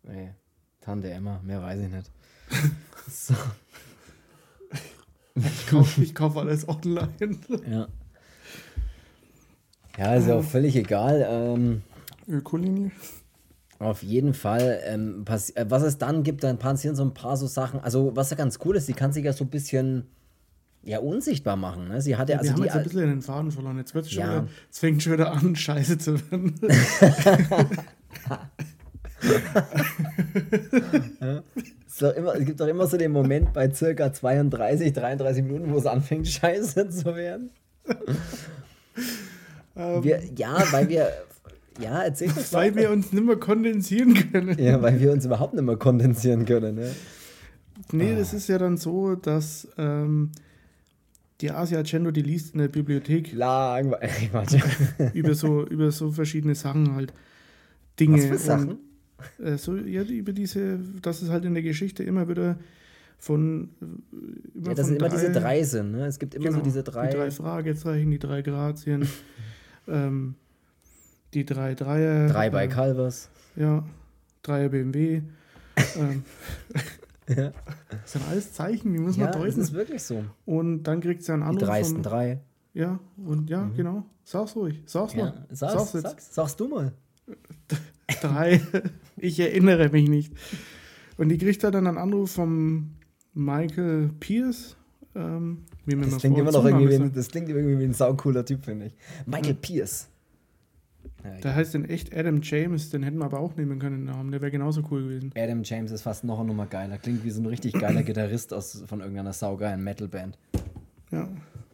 Nee, Tante Emma, mehr weiß ich nicht. so. Ich kaufe kauf alles online. ja. Ja, ist ja auch völlig egal. Ähm, Ökolinie. Auf jeden Fall. Ähm, äh, was es dann gibt, dann passieren so ein paar so Sachen. Also, was ja ganz cool ist, sie kann sich ja so ein bisschen ja, unsichtbar machen. Ne? Sie hat ja, also Wir haben jetzt ein bisschen den Faden verloren. Jetzt, wird's schon ja. wieder, jetzt fängt schon wieder an, scheiße zu werden. ja. so immer, es gibt doch immer so den Moment bei circa 32, 33 Minuten, wo es anfängt, scheiße zu werden. Um, wir, ja, weil wir. Ja, erzähl das Weil wir uns nicht mehr kondensieren können. Ja, weil wir uns überhaupt nicht mehr kondensieren können. Ne? Nee, ah. das ist ja dann so, dass ähm, die Asia Agendo, die liest in der Bibliothek. Langweilig, über, so, über so verschiedene Sachen halt. Dinge. Was für Sachen? Und, äh, so, ja, über diese, dass es halt in der Geschichte immer wieder von. Äh, immer ja, das sind immer diese drei sind, ne? Es gibt immer genau, so diese drei. Die drei Fragezeichen, die drei Grazien, ähm, die drei Dreier. Drei bei äh, Calvas. Ja, Dreier BMW. ähm, ja. Das sind alles Zeichen, die muss ja, man deuten. Das ist wirklich so. Und dann kriegt sie einen Anruf. Die dreisten vom, drei. Ja, und ja, mhm. genau. Sag's ruhig. Sag's ja, mal. Sag's, sag's, sag's, sag's du mal. drei. ich erinnere mich nicht. Und die kriegt dann einen Anruf vom Michael Pierce. Ähm, das, klingt immer noch irgendwie, wie, das klingt irgendwie wie ein saucooler Typ, finde ich. Michael ja. Pierce. Ja, der heißt in echt Adam James, den hätten wir aber auch nehmen können, den Namen. Der wäre genauso cool gewesen. Adam James ist fast noch eine Nummer geiler. Klingt wie so ein richtig geiler Gitarrist aus, von irgendeiner saugeilen Metalband. Ja.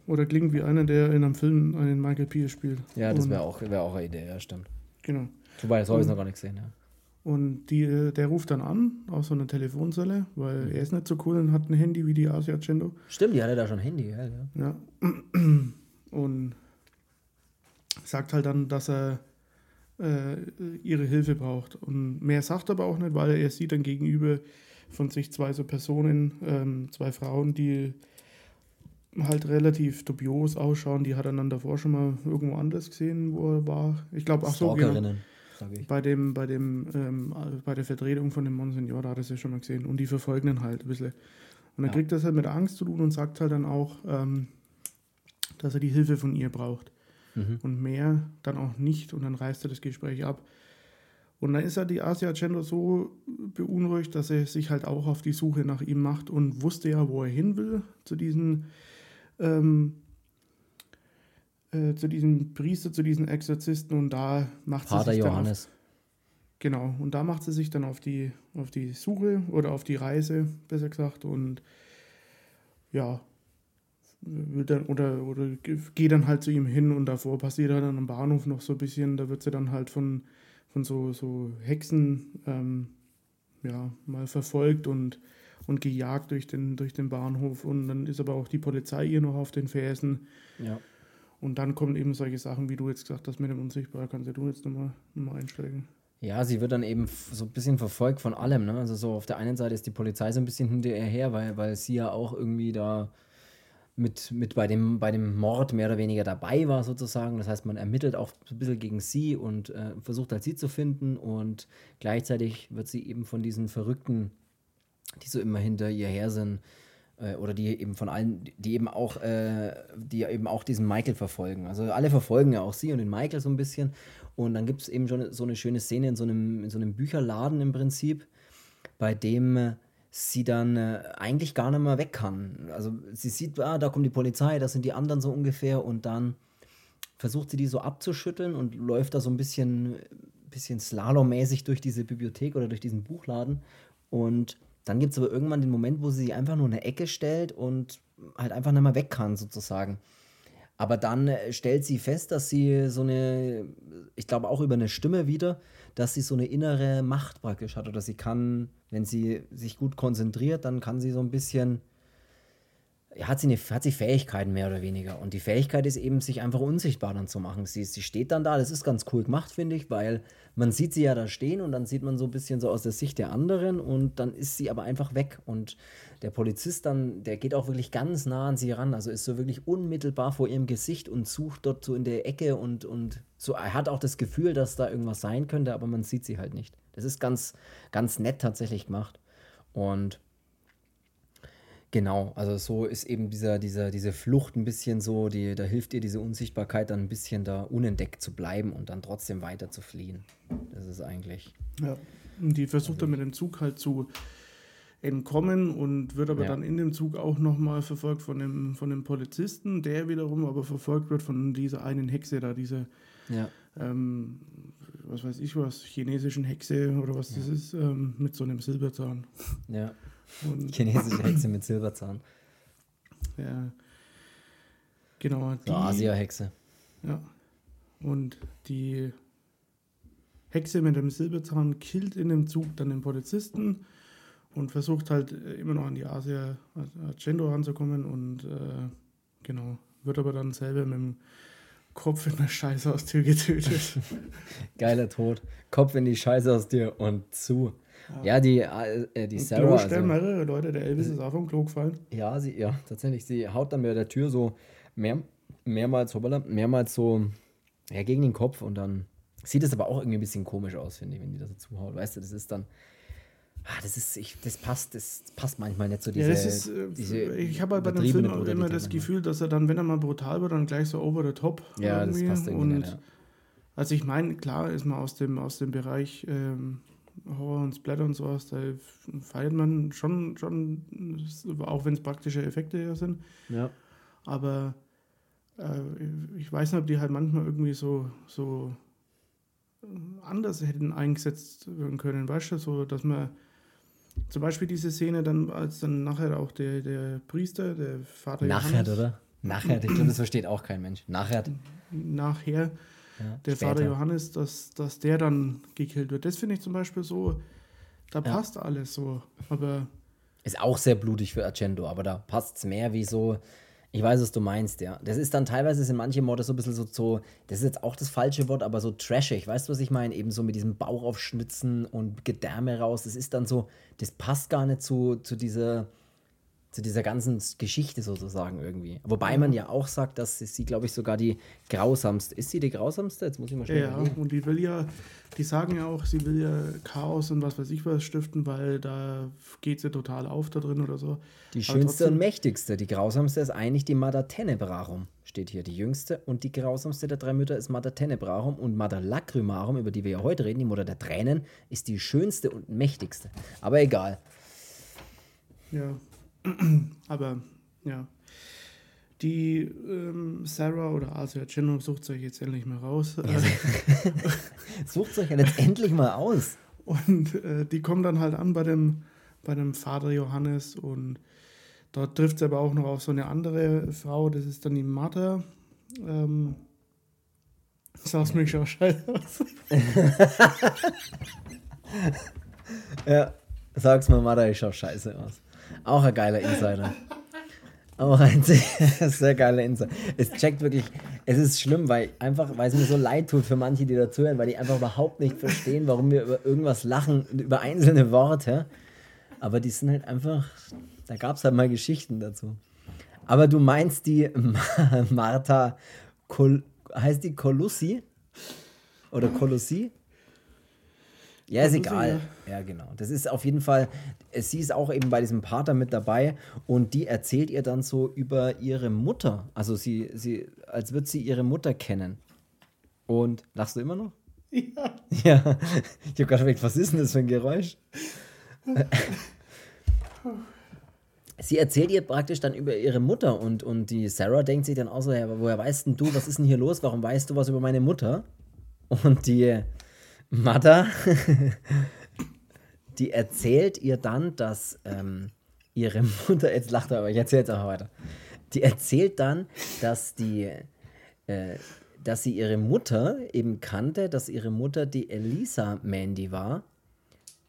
Oder klingt wie einer, der in einem Film einen Michael Pierce spielt. Ja, das wäre auch, wär auch eine Idee, ja, stimmt. Genau. Wobei, das habe ich noch gar nicht gesehen, ja. Und die, der ruft dann an aus so einer Telefonzelle, weil mhm. er ist nicht so cool und hat ein Handy wie die Asia Gendo. Stimmt, die hatte da schon ein Handy, ja. Ja. Und sagt halt dann, dass er äh, ihre Hilfe braucht. Und mehr sagt er aber auch nicht, weil er sieht dann gegenüber von sich zwei so Personen, ähm, zwei Frauen, die halt relativ dubios ausschauen. Die hat er dann davor schon mal irgendwo anders gesehen, wo er war. Ich glaube, ach so, genau. Bei dem, bei dem, ähm, bei der Vertretung von dem Monsignor, da hat er es ja schon mal gesehen. Und die verfolgen ihn halt ein bisschen. Und dann ja. kriegt das halt mit Angst zu tun und sagt halt dann auch, ähm, dass er die Hilfe von ihr braucht mhm. und mehr dann auch nicht und dann reißt er das Gespräch ab. Und dann ist er die Asia Agenda so beunruhigt, dass er sich halt auch auf die Suche nach ihm macht und wusste ja, wo er hin will, zu diesen, ähm, äh, zu diesem Priester, zu diesen Exorzisten und da macht Vater sie sich Johannes. Dann auf, genau, und da macht sie sich dann auf die, auf die Suche oder auf die Reise, besser gesagt, und ja, dann, oder, oder geht dann halt zu ihm hin und davor passiert halt dann am Bahnhof noch so ein bisschen, da wird sie dann halt von, von so, so Hexen ähm, ja, mal verfolgt und, und gejagt durch den, durch den Bahnhof und dann ist aber auch die Polizei ihr noch auf den Fersen. Ja. Und dann kommen eben solche Sachen, wie du jetzt gesagt hast, mit dem Unsichtbar. Kannst du jetzt nochmal noch mal einsteigen? Ja, sie wird dann eben so ein bisschen verfolgt von allem. Ne? Also so auf der einen Seite ist die Polizei so ein bisschen hinter ihr her, weil, weil sie ja auch irgendwie da mit, mit bei, dem, bei dem Mord mehr oder weniger dabei war sozusagen. Das heißt, man ermittelt auch ein bisschen gegen sie und äh, versucht halt sie zu finden und gleichzeitig wird sie eben von diesen Verrückten, die so immer hinter ihr her sind, äh, oder die eben von allen, die eben auch, äh, die eben auch diesen Michael verfolgen. Also alle verfolgen ja auch sie und den Michael so ein bisschen. Und dann gibt es eben schon so eine schöne Szene in so einem, in so einem Bücherladen im Prinzip, bei dem äh, sie dann äh, eigentlich gar nicht mehr weg kann. Also sie sieht, ah, da kommt die Polizei, das sind die anderen so ungefähr und dann versucht sie die so abzuschütteln und läuft da so ein bisschen, bisschen slalommäßig durch diese Bibliothek oder durch diesen Buchladen und dann gibt es aber irgendwann den Moment, wo sie sich einfach nur in eine Ecke stellt und halt einfach nicht mehr weg kann, sozusagen. Aber dann äh, stellt sie fest, dass sie so eine, ich glaube auch über eine Stimme wieder, dass sie so eine innere Macht praktisch hat. Oder sie kann, wenn sie sich gut konzentriert, dann kann sie so ein bisschen hat sie, eine, hat sie Fähigkeiten mehr oder weniger. Und die Fähigkeit ist eben, sich einfach unsichtbar dann zu machen. Sie, sie steht dann da, das ist ganz cool gemacht, finde ich, weil man sieht sie ja da stehen und dann sieht man so ein bisschen so aus der Sicht der anderen und dann ist sie aber einfach weg. Und der Polizist dann, der geht auch wirklich ganz nah an sie ran, also ist so wirklich unmittelbar vor ihrem Gesicht und sucht dort so in der Ecke und, und so, er hat auch das Gefühl, dass da irgendwas sein könnte, aber man sieht sie halt nicht. Das ist ganz, ganz nett tatsächlich gemacht. Und Genau, also so ist eben dieser, dieser, diese Flucht ein bisschen so, die, da hilft ihr diese Unsichtbarkeit dann ein bisschen da unentdeckt zu bleiben und dann trotzdem weiter zu fliehen. Das ist eigentlich. Ja, und die versucht also, dann mit dem Zug halt zu entkommen und wird aber ja. dann in dem Zug auch nochmal verfolgt von dem, von dem Polizisten, der wiederum aber verfolgt wird von dieser einen Hexe da, diese, ja. ähm, was weiß ich was, chinesischen Hexe oder was ja. das ist, ähm, mit so einem Silberzahn. Ja. Und Chinesische Hexe mit Silberzahn. Ja. Genau. Die, Asia-Hexe. Ja. Und die Hexe mit dem Silberzahn killt in dem Zug dann den Polizisten und versucht halt äh, immer noch an die Asia Argento ranzukommen und äh, genau, wird aber dann selber mit dem Kopf in der Scheiße aus Tür getötet. Geiler Tod. Kopf in die Scheiße aus dir und zu. Ja, die, äh, die Sarah. Klo stellen also, mehrere Leute, der Elvis ist auch vom Klo gefallen. Ja, sie, ja, tatsächlich. Sie haut dann bei der Tür so mehr, mehrmals, hoppala, mehrmals so ja, gegen den Kopf und dann sieht es aber auch irgendwie ein bisschen komisch aus, finde ich, wenn die das so zuhaut. Weißt du, das ist dann. Ah, das ist, ich, das passt, das passt manchmal nicht so diese. Ja, ist, äh, diese ich habe halt bei dem Film immer das Gefühl, dass er dann, wenn er mal brutal wird, dann gleich so over the top. Ja, irgendwie. das passt irgendwie und, nicht, ja. Also ich meine, klar ist man aus dem, aus dem Bereich ähm, Horror und Splatter und sowas, da feiert man schon, schon auch wenn es praktische Effekte sind. Ja. Aber äh, ich weiß nicht, ob die halt manchmal irgendwie so, so anders hätten eingesetzt werden können. Weißt du, so, dass man zum Beispiel diese Szene dann, als dann nachher auch der, der Priester, der Vater Nachher, Johannes, oder? Nachher, ich glaube, das versteht auch kein Mensch. Nachher. Nachher der später. Vater Johannes, dass, dass der dann gekillt wird. Das finde ich zum Beispiel so, da ja. passt alles so. Aber. Ist auch sehr blutig für Argento, aber da passt es mehr wie so. Ich weiß, was du meinst, ja. Das ist dann teilweise sind manche Morde so ein bisschen so, so, das ist jetzt auch das falsche Wort, aber so trashig. Weißt du, was ich meine? Eben so mit diesem Bauch aufschnitzen und Gedärme raus. Das ist dann so, das passt gar nicht zu, zu dieser zu dieser ganzen Geschichte sozusagen irgendwie. Wobei man ja auch sagt, dass sie, glaube ich, sogar die grausamste. Ist sie die grausamste? Jetzt muss ich mal schauen. Ja, ja, und die will ja, die sagen ja auch, sie will ja Chaos und was weiß ich was stiften, weil da geht sie total auf da drin oder so. Die schönste trotzdem, und mächtigste, die grausamste ist eigentlich die Mother Tenebrarum, steht hier. Die jüngste und die grausamste der drei Mütter ist Mother Tenebrarum und Mother Lacrimarum, über die wir ja heute reden, die Mutter der Tränen, ist die schönste und mächtigste. Aber egal. Ja, Aber ja. Die ähm, Sarah oder Asia Chenno sucht sich jetzt endlich mal raus. Ja, sucht euch ja jetzt endlich mal aus. Und äh, die kommen dann halt an bei dem, bei dem Vater Johannes und dort trifft es aber auch noch auf so eine andere Frau, das ist dann die Martha. Ähm, sag's mir schon scheiße aus. ja, sag's mal, Martha, ich schau scheiße aus. Auch ein geiler Insider. Auch ein sehr, geiler Insider. Es checkt wirklich, es ist schlimm, weil einfach, weil es mir so leid tut für manche, die dazuhören, weil die einfach überhaupt nicht verstehen, warum wir über irgendwas lachen, über einzelne Worte. Aber die sind halt einfach, da gab es halt mal Geschichten dazu. Aber du meinst die Martha, Kol heißt die Colussi? Oder Colossi? Ja, ist egal. Ja, genau. Das ist auf jeden Fall, sie ist auch eben bei diesem Pater mit dabei und die erzählt ihr dann so über ihre Mutter. Also sie, sie, als würde sie ihre Mutter kennen. Und lachst du immer noch? Ja. Ja. Ich habe gerade überlegt, was ist denn das für ein Geräusch? sie erzählt ihr praktisch dann über ihre Mutter und, und die Sarah denkt sich dann auch so, ja, woher weißt denn du, was ist denn hier los? Warum weißt du was über meine Mutter? Und die Mada, die erzählt ihr dann, dass ähm, ihre Mutter, jetzt lacht er, aber ich erzähle jetzt auch weiter. Die erzählt dann, dass die, äh, dass sie ihre Mutter eben kannte, dass ihre Mutter die Elisa Mandy war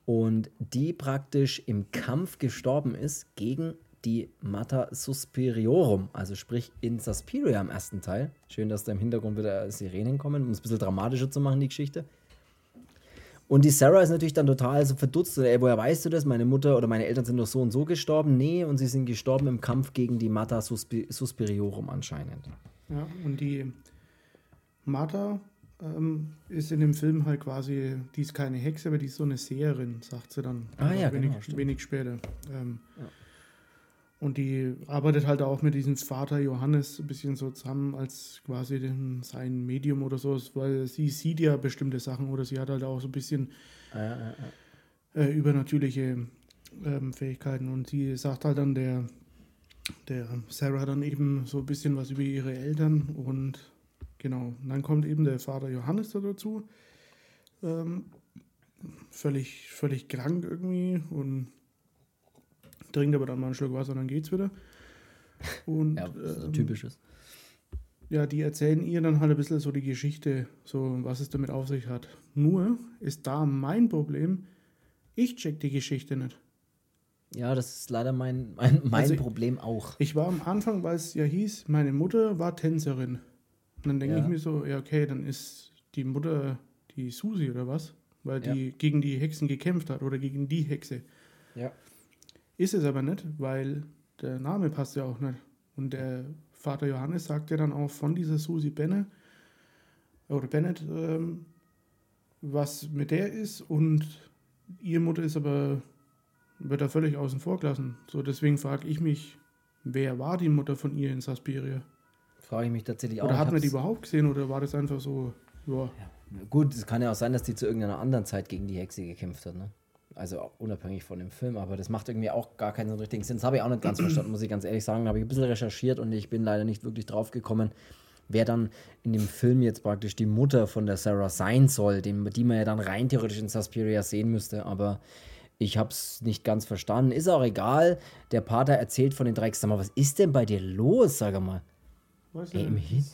und die praktisch im Kampf gestorben ist gegen die Mater Suspiriorum, also sprich in Suspiria im ersten Teil. Schön, dass da im Hintergrund wieder Sirenen kommen, um es ein bisschen dramatischer zu machen, die Geschichte. Und die Sarah ist natürlich dann total so verdutzt. Ey, woher weißt du das? Meine Mutter oder meine Eltern sind doch so und so gestorben. Nee, und sie sind gestorben im Kampf gegen die Mata Suspi Suspiriorum anscheinend. Ja, und die Mata ähm, ist in dem Film halt quasi, die ist keine Hexe, aber die ist so eine Seherin, sagt sie dann. Ah ja, wenig, genau, wenig später. Ähm, ja. Und die arbeitet halt auch mit diesem Vater Johannes ein bisschen so zusammen als quasi den, sein Medium oder so, weil sie sieht ja bestimmte Sachen oder sie hat halt auch so ein bisschen ja, ja, ja. Äh, übernatürliche ähm, Fähigkeiten. Und sie sagt halt dann der, der Sarah dann eben so ein bisschen was über ihre Eltern und genau. Und dann kommt eben der Vater Johannes da dazu. Ähm, völlig, völlig krank irgendwie und trinkt aber dann mal einen Schluck Wasser und dann geht's wieder. Und, ja, ähm, typisches. Ja, die erzählen ihr dann halt ein bisschen so die Geschichte, so was es damit auf sich hat. Nur ist da mein Problem, ich check die Geschichte nicht. Ja, das ist leider mein, mein, mein also Problem auch. Ich war am Anfang, weil es ja hieß, meine Mutter war Tänzerin. Und dann denke ja. ich mir so, ja, okay, dann ist die Mutter die Susi oder was? Weil die ja. gegen die Hexen gekämpft hat oder gegen die Hexe. Ja. Ist es aber nicht, weil der Name passt ja auch nicht. Und der Vater Johannes sagt ja dann auch von dieser Susi Bennett oder Bennett, ähm, was mit der ist und ihre Mutter ist aber, wird da völlig außen vor gelassen. So, deswegen frage ich mich, wer war die Mutter von ihr in Saspiria? Frage ich mich tatsächlich auch. Oder hat man die überhaupt gesehen oder war das einfach so, ja. ja. Gut, es kann ja auch sein, dass die zu irgendeiner anderen Zeit gegen die Hexe gekämpft hat, ne? Also unabhängig von dem Film, aber das macht irgendwie auch gar keinen so richtigen Sinn. Das habe ich auch nicht ganz verstanden, muss ich ganz ehrlich sagen. Da habe ich ein bisschen recherchiert und ich bin leider nicht wirklich drauf gekommen, wer dann in dem Film jetzt praktisch die Mutter von der Sarah sein soll, die, die man ja dann rein theoretisch in Suspiria sehen müsste, aber ich habe es nicht ganz verstanden. Ist auch egal. Der Pater erzählt von den Drecks. Sag mal, was ist denn bei dir los, sag mal? Was Ey, im Hin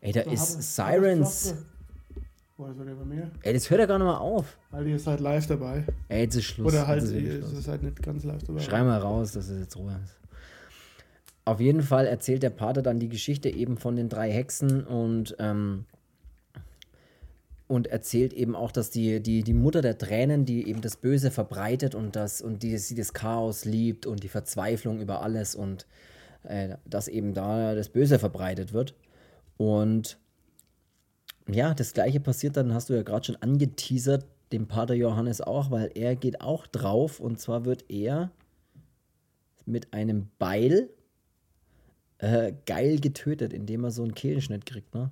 Ey, da ist Sirens. Boah, das wird bei mir. Ey, das hört ja gar nicht mal auf. Weil ihr seid live dabei. Ey, jetzt ist Schluss. Oder halt, ihr seid nicht ganz live dabei. Schrei mal raus, dass es jetzt Ruhe ist. Auf jeden Fall erzählt der Pater dann die Geschichte eben von den drei Hexen und, ähm, und erzählt eben auch, dass die, die, die Mutter der Tränen, die eben das Böse verbreitet und, das, und die, sie das Chaos liebt und die Verzweiflung über alles und äh, dass eben da das Böse verbreitet wird. Und ja, das gleiche passiert dann, hast du ja gerade schon angeteasert, dem Pater Johannes auch, weil er geht auch drauf und zwar wird er mit einem Beil äh, geil getötet, indem er so einen Kehlenschnitt kriegt, ne?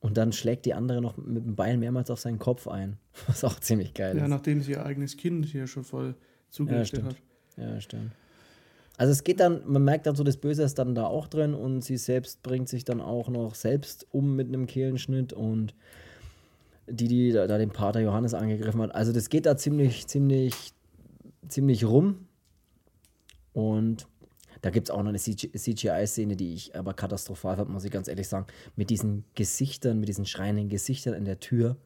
Und dann schlägt die andere noch mit dem Beil mehrmals auf seinen Kopf ein, was auch ziemlich geil ja, ist. Ja, nachdem sie ihr eigenes Kind hier schon voll zugerichtet ja, hat. Ja, stimmt. Also es geht dann, man merkt dann so, das Böse ist dann da auch drin und sie selbst bringt sich dann auch noch selbst um mit einem Kehlenschnitt und die, die da, da den Pater Johannes angegriffen hat. Also das geht da ziemlich, ziemlich, ziemlich rum. Und Da gibt es auch noch eine CGI-Szene, die ich aber katastrophal fand, muss ich ganz ehrlich sagen. Mit diesen Gesichtern, mit diesen schreienden Gesichtern in der Tür.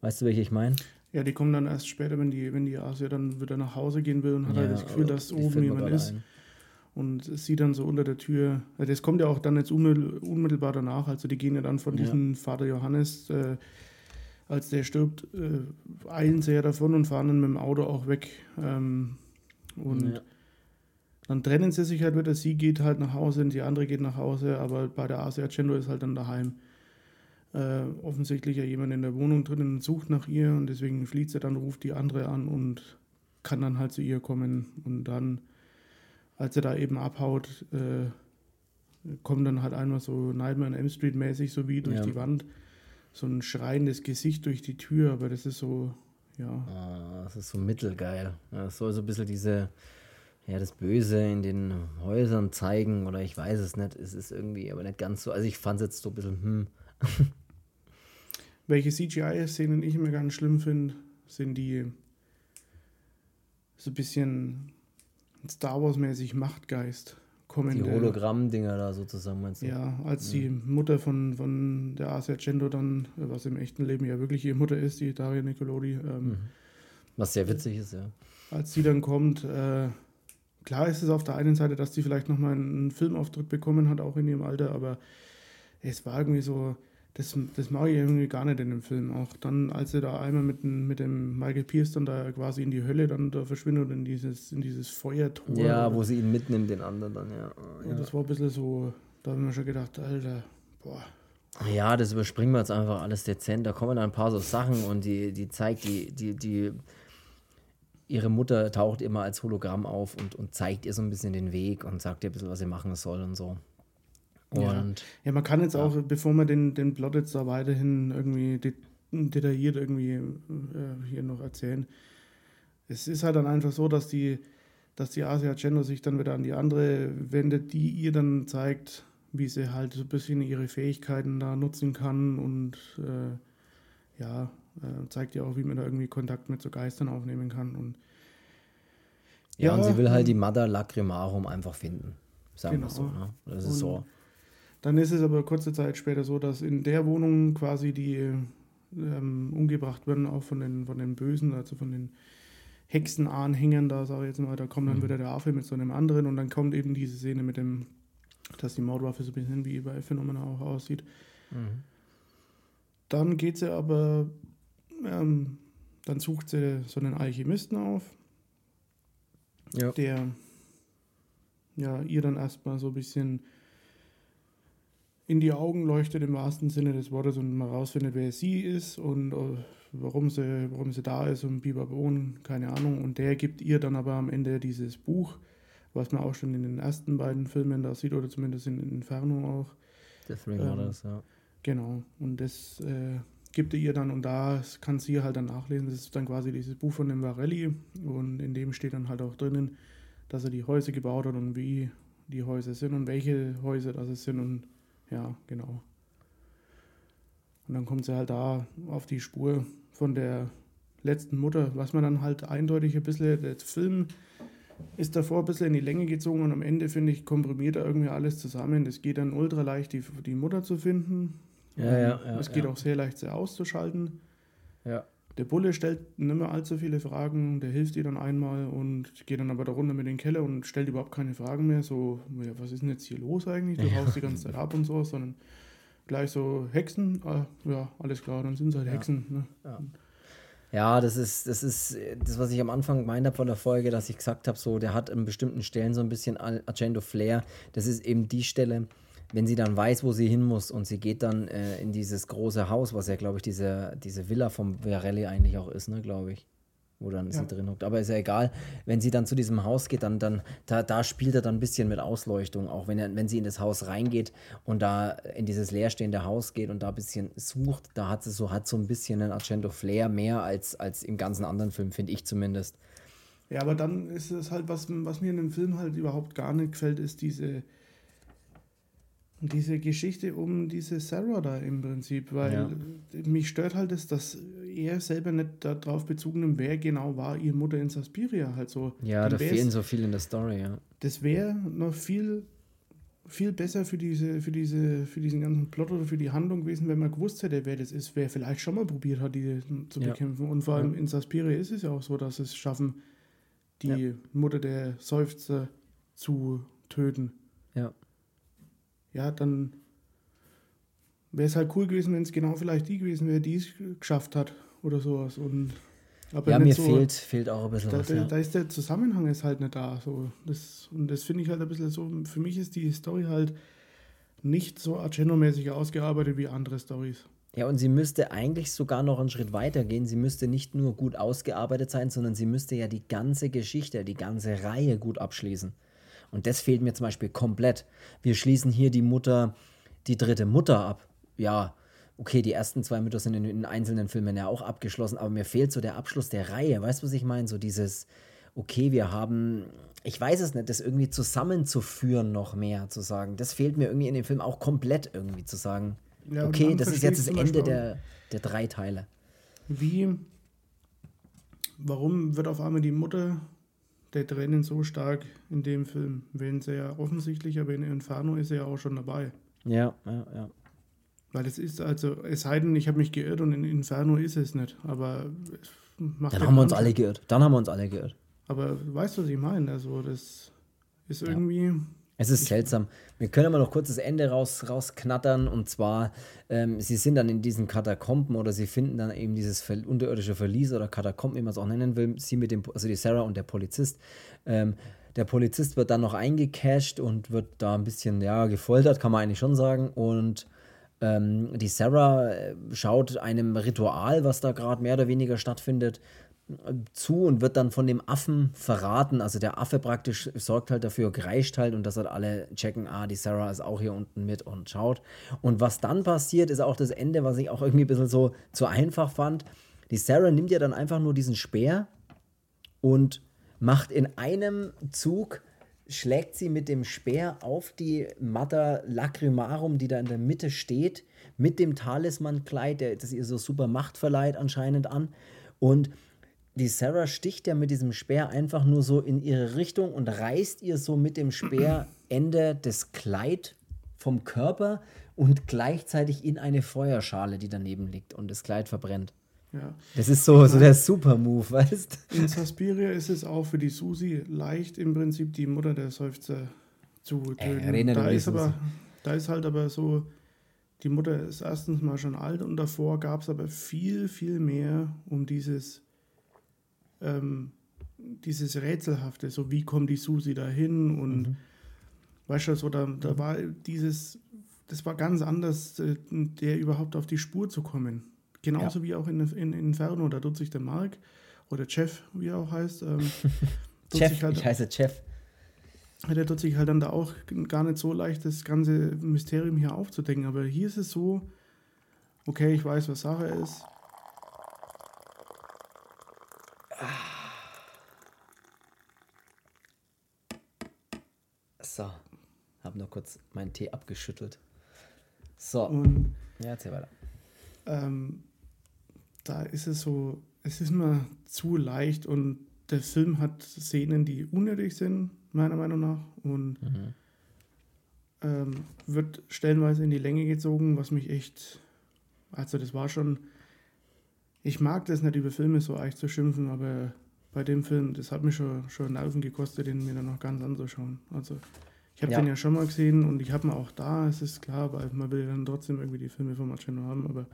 Weißt du, welche ich meine? Ja, die kommen dann erst später, wenn die, wenn die Asia dann wieder nach Hause gehen will und hat ja, halt das Gefühl, dass oben jemand ist. Ein. Und sieht dann so unter der Tür. Also das kommt ja auch dann jetzt unmittelbar danach. Also die gehen ja dann von ja. diesem Vater Johannes, äh, als der stirbt, äh, eilen sie ja davon und fahren dann mit dem Auto auch weg. Ähm, und ja. dann trennen sie sich halt wieder. Sie geht halt nach Hause und die andere geht nach Hause, aber bei der Asia Cendo ist halt dann daheim äh, offensichtlich ja jemand in der Wohnung drinnen sucht nach ihr und deswegen flieht sie dann, ruft die andere an und kann dann halt zu ihr kommen und dann, als er da eben abhaut, äh, kommt dann halt einmal so Nightmare on M Street mäßig so wie durch ja. die Wand so ein schreiendes Gesicht durch die Tür, aber das ist so, ja. Ah, das ist so mittelgeil. Das soll so ein bisschen diese, ja, das Böse in den Häusern zeigen oder ich weiß es nicht. Es ist irgendwie aber nicht ganz so. Also ich fand es jetzt so ein bisschen, hm. Welche CGI-Szenen ich immer ganz schlimm finde, sind die so ein bisschen Star Wars-mäßig Machtgeist kommende. Die Hologramm-Dinger da sozusagen, meinst du? Ja, als mhm. die Mutter von, von der Asia Gendo dann, was im echten Leben ja wirklich ihre Mutter ist, die Daria Nicolodi. Ähm, mhm. Was sehr witzig ist, ja. Als sie dann kommt, äh, klar ist es auf der einen Seite, dass sie vielleicht nochmal einen Filmauftritt bekommen hat, auch in ihrem Alter, aber es war irgendwie so, das, das mag ich irgendwie gar nicht in dem Film. Auch dann, als er da einmal mit, mit dem Michael Pierce dann da quasi in die Hölle dann da verschwindet und in dieses, in dieses Feuertor. Ja, wo sie ihn mitnimmt, den anderen dann, ja. Und ja. das war ein bisschen so, da haben wir schon gedacht, Alter, boah. Ja, das überspringen wir jetzt einfach alles dezent. Da kommen dann ein paar so Sachen und die, die zeigt, die, die, die, ihre Mutter taucht immer als Hologramm auf und, und zeigt ihr so ein bisschen den Weg und sagt ihr ein bisschen, was sie machen soll und so. Und ja. ja, man kann jetzt ja. auch, bevor man den, den Plot jetzt da weiterhin irgendwie detailliert irgendwie äh, hier noch erzählen, es ist halt dann einfach so, dass die, dass die Asia Gendo sich dann wieder an die andere wendet, die ihr dann zeigt, wie sie halt so ein bisschen ihre Fähigkeiten da nutzen kann und äh, ja, äh, zeigt ihr auch, wie man da irgendwie Kontakt mit so Geistern aufnehmen kann. Und, ja, ja und sie will halt die Mother Lacrimarum einfach finden. Sagen genau. wir so. Ne? Das ist und, so. Dann ist es aber kurze Zeit später so, dass in der Wohnung quasi die ähm, umgebracht werden, auch von den, von den Bösen, also von den Hexenanhängern, da sage ich jetzt mal, da kommt dann mhm. wieder der Affe mit so einem anderen und dann kommt eben diese Szene mit dem, dass die Mordwaffe so ein bisschen wie bei Phänomena auch aussieht. Mhm. Dann geht sie aber, ähm, dann sucht sie so einen Alchemisten auf, ja. der ja, ihr dann erstmal so ein bisschen in die Augen leuchtet im wahrsten Sinne des Wortes und man rausfindet, wer sie ist und uh, warum, sie, warum sie da ist und Bibabon, keine Ahnung. Und der gibt ihr dann aber am Ende dieses Buch, was man auch schon in den ersten beiden Filmen da sieht oder zumindest in Inferno auch. The Three Mothers, ähm, ja. Genau. Und das äh, gibt er ihr dann und da kann sie halt dann nachlesen. Das ist dann quasi dieses Buch von dem Varelli und in dem steht dann halt auch drinnen, dass er die Häuser gebaut hat und wie die Häuser sind und welche Häuser das sind und ja, genau. Und dann kommt sie halt da auf die Spur von der letzten Mutter, was man dann halt eindeutig ein bisschen, der Film ist davor ein bisschen in die Länge gezogen und am Ende, finde ich, komprimiert er irgendwie alles zusammen. Es geht dann ultra leicht, die, die Mutter zu finden. Ja, ja, ja. Es geht ja. auch sehr leicht, sie auszuschalten. Ja. Der Bulle stellt nicht mehr allzu viele Fragen, der hilft ihr dann einmal und geht dann aber da runter mit den Keller und stellt überhaupt keine Fragen mehr. So, ja, was ist denn jetzt hier los eigentlich? Du haust die ganze Zeit ab und so, sondern gleich so Hexen, ah, ja, alles klar, dann sind es halt Hexen. Ne? Ja. Ja, das ist, das ist das, was ich am Anfang gemeint habe von der Folge, dass ich gesagt habe, so, der hat an bestimmten Stellen so ein bisschen Agendo Flair. Das ist eben die Stelle, wenn sie dann weiß, wo sie hin muss und sie geht dann äh, in dieses große Haus, was ja, glaube ich, diese, diese Villa vom Verelli eigentlich auch ist, ne, glaube ich. Wo dann ja. sie drin hockt. Aber ist ja egal, wenn sie dann zu diesem Haus geht, dann, dann da, da spielt er dann ein bisschen mit Ausleuchtung. Auch wenn, er, wenn sie in das Haus reingeht und da in dieses leerstehende Haus geht und da ein bisschen sucht, da hat sie so, hat so ein bisschen einen Argento Flair mehr als, als im ganzen anderen Film, finde ich zumindest. Ja, aber dann ist es halt, was, was mir in dem Film halt überhaupt gar nicht gefällt, ist diese, diese Geschichte um diese Sarah da im Prinzip, weil ja. mich stört halt das, dass er selber nicht darauf bezogen nimmt, wer genau war ihre Mutter in Saspiria halt so. Ja, da fehlen so viel in der Story, ja. Das wäre noch viel, viel besser für, diese, für, diese, für diesen ganzen Plot oder für die Handlung gewesen, wenn man gewusst hätte, wer das ist, wer vielleicht schon mal probiert hat, die zu ja. bekämpfen. Und vor allem in Saspiria ist es ja auch so, dass es schaffen, die ja. Mutter der Seufzer zu töten. Ja. Ja, dann wäre es halt cool gewesen, wenn es genau vielleicht die gewesen wäre, die es geschafft hat oder sowas. Und, aber ja, mir so, fehlt, fehlt auch ein bisschen da, was. Da, ja. da ist der Zusammenhang ist halt nicht da. So. Das, und das finde ich halt ein bisschen so, für mich ist die Story halt nicht so Argento-mäßig ausgearbeitet wie andere Stories. Ja, und sie müsste eigentlich sogar noch einen Schritt weiter gehen. Sie müsste nicht nur gut ausgearbeitet sein, sondern sie müsste ja die ganze Geschichte, die ganze Reihe gut abschließen. Und das fehlt mir zum Beispiel komplett. Wir schließen hier die Mutter, die dritte Mutter ab ja, okay, die ersten zwei Mütter sind in, in, einzelnen Filmen ja auch abgeschlossen, aber mir fehlt so der Abschluss der Reihe. Weißt du, was ich meine? So dieses, okay, wir haben, ich weiß es nicht, das irgendwie zusammenzuführen noch mehr, zu sagen. Das fehlt mir irgendwie in dem Film auch komplett irgendwie zu sagen. Ja, okay, das ist jetzt das Ende der, der drei Teile. Wie, warum wird auf einmal die Mutter der Tränen so stark in dem Film? Wenn sie ja offensichtlich, aber in Inferno ist sie ja auch schon dabei. Ja, ja, ja. Weil es ist also, es sei denn, ich habe mich geirrt und in Inferno ist es nicht. Aber Dann haben wir uns alle geirrt. Dann haben wir uns alle geirrt. Aber weißt du, was ich meine? Also, das ist irgendwie. Ja. Es ist seltsam. Wir können aber noch kurz das Ende raus, rausknattern. Und zwar, ähm, sie sind dann in diesen Katakomben oder sie finden dann eben dieses ver unterirdische Verlies oder Katakomben, wie man es auch nennen will. Sie mit dem, also die Sarah und der Polizist. Ähm, der Polizist wird dann noch eingecasht und wird da ein bisschen, ja, gefoltert, kann man eigentlich schon sagen. Und ähm, die Sarah äh, schaut einem Ritual, was da gerade mehr oder weniger stattfindet, zu und wird dann von dem Affen verraten. Also der Affe praktisch sorgt halt dafür, kreischt halt und dass halt alle checken, ah, die Sarah ist auch hier unten mit und schaut. Und was dann passiert, ist auch das Ende, was ich auch irgendwie ein bisschen so zu einfach fand. Die Sarah nimmt ja dann einfach nur diesen Speer und macht in einem Zug schlägt sie mit dem Speer auf die Mater Lacrimarum, die da in der Mitte steht, mit dem Talisman-Kleid, das ihr so super Macht verleiht anscheinend an. Und die Sarah sticht ja mit diesem Speer einfach nur so in ihre Richtung und reißt ihr so mit dem Speerende das Kleid vom Körper und gleichzeitig in eine Feuerschale, die daneben liegt und das Kleid verbrennt. Ja. Das ist so, so der Super-Move, weißt du? In Saspiria ist es auch für die Susi leicht, im Prinzip die Mutter der Seufzer zu töten. Äh, da, ist aber, da ist halt aber so, die Mutter ist erstens mal schon alt und davor gab es aber viel, viel mehr um dieses, ähm, dieses Rätselhafte, so wie kommt die Susi dahin und mhm. weißt du, so da, da war dieses, das war ganz anders, äh, der überhaupt auf die Spur zu kommen. Genauso ja. wie auch in, in, Inferno, da tut sich der Mark oder Jeff, wie er auch heißt. Ähm, Jeff, halt, ich heiße Jeff. Der tut sich halt dann da auch gar nicht so leicht, das ganze Mysterium hier aufzudecken. Aber hier ist es so, okay, ich weiß, was Sache ist. So, habe nur kurz meinen Tee abgeschüttelt. So, und, ja, erzähl weiter. Ähm, da ist es so, es ist immer zu leicht und der Film hat Szenen, die unnötig sind, meiner Meinung nach, und mhm. ähm, wird stellenweise in die Länge gezogen, was mich echt, also das war schon, ich mag das nicht über Filme so echt zu schimpfen, aber bei dem Film, das hat mich schon, schon Nerven gekostet, den mir dann noch ganz anzuschauen. Also ich habe ja. den ja schon mal gesehen und ich habe ihn auch da, es ist klar, weil man will dann trotzdem irgendwie die Filme von Marcello haben, aber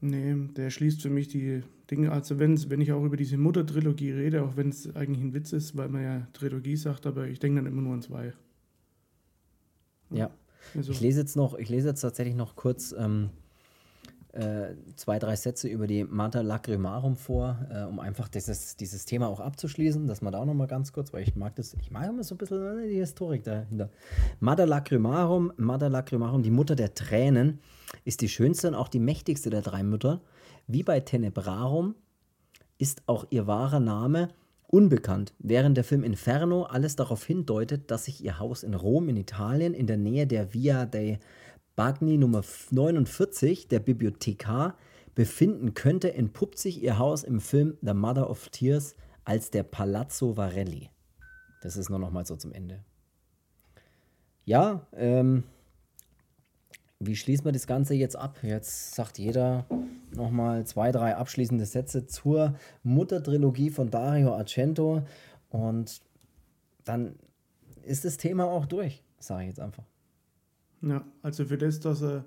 Nee, der schließt für mich die Dinge. Also wenn's, wenn ich auch über diese Mutter-Trilogie rede, auch wenn es eigentlich ein Witz ist, weil man ja Trilogie sagt, aber ich denke dann immer nur an zwei. Ja. Also. Ich lese jetzt noch, ich lese jetzt tatsächlich noch kurz ähm, äh, zwei, drei Sätze über die Mater Lacrimarum vor, äh, um einfach dieses, dieses Thema auch abzuschließen, dass man da auch noch mal ganz kurz, weil ich mag das, ich mag immer so ein bisschen äh, die Historik dahinter. Mater Lacrimarum, Mater Lacrimarum, die Mutter der Tränen, ist die schönste und auch die mächtigste der drei Mütter. Wie bei Tenebrarum ist auch ihr wahrer Name unbekannt, während der Film Inferno alles darauf hindeutet, dass sich ihr Haus in Rom in Italien in der Nähe der Via dei Bagni Nummer 49, der Bibliothekar, befinden könnte, entpuppt sich ihr Haus im Film The Mother of Tears als der Palazzo Varelli. Das ist nur noch mal so zum Ende. Ja, ähm, wie schließen wir das Ganze jetzt ab? Jetzt sagt jeder noch mal zwei, drei abschließende Sätze zur Muttertrilogie von Dario Argento und dann ist das Thema auch durch, sage ich jetzt einfach. Ja, also für das, dass er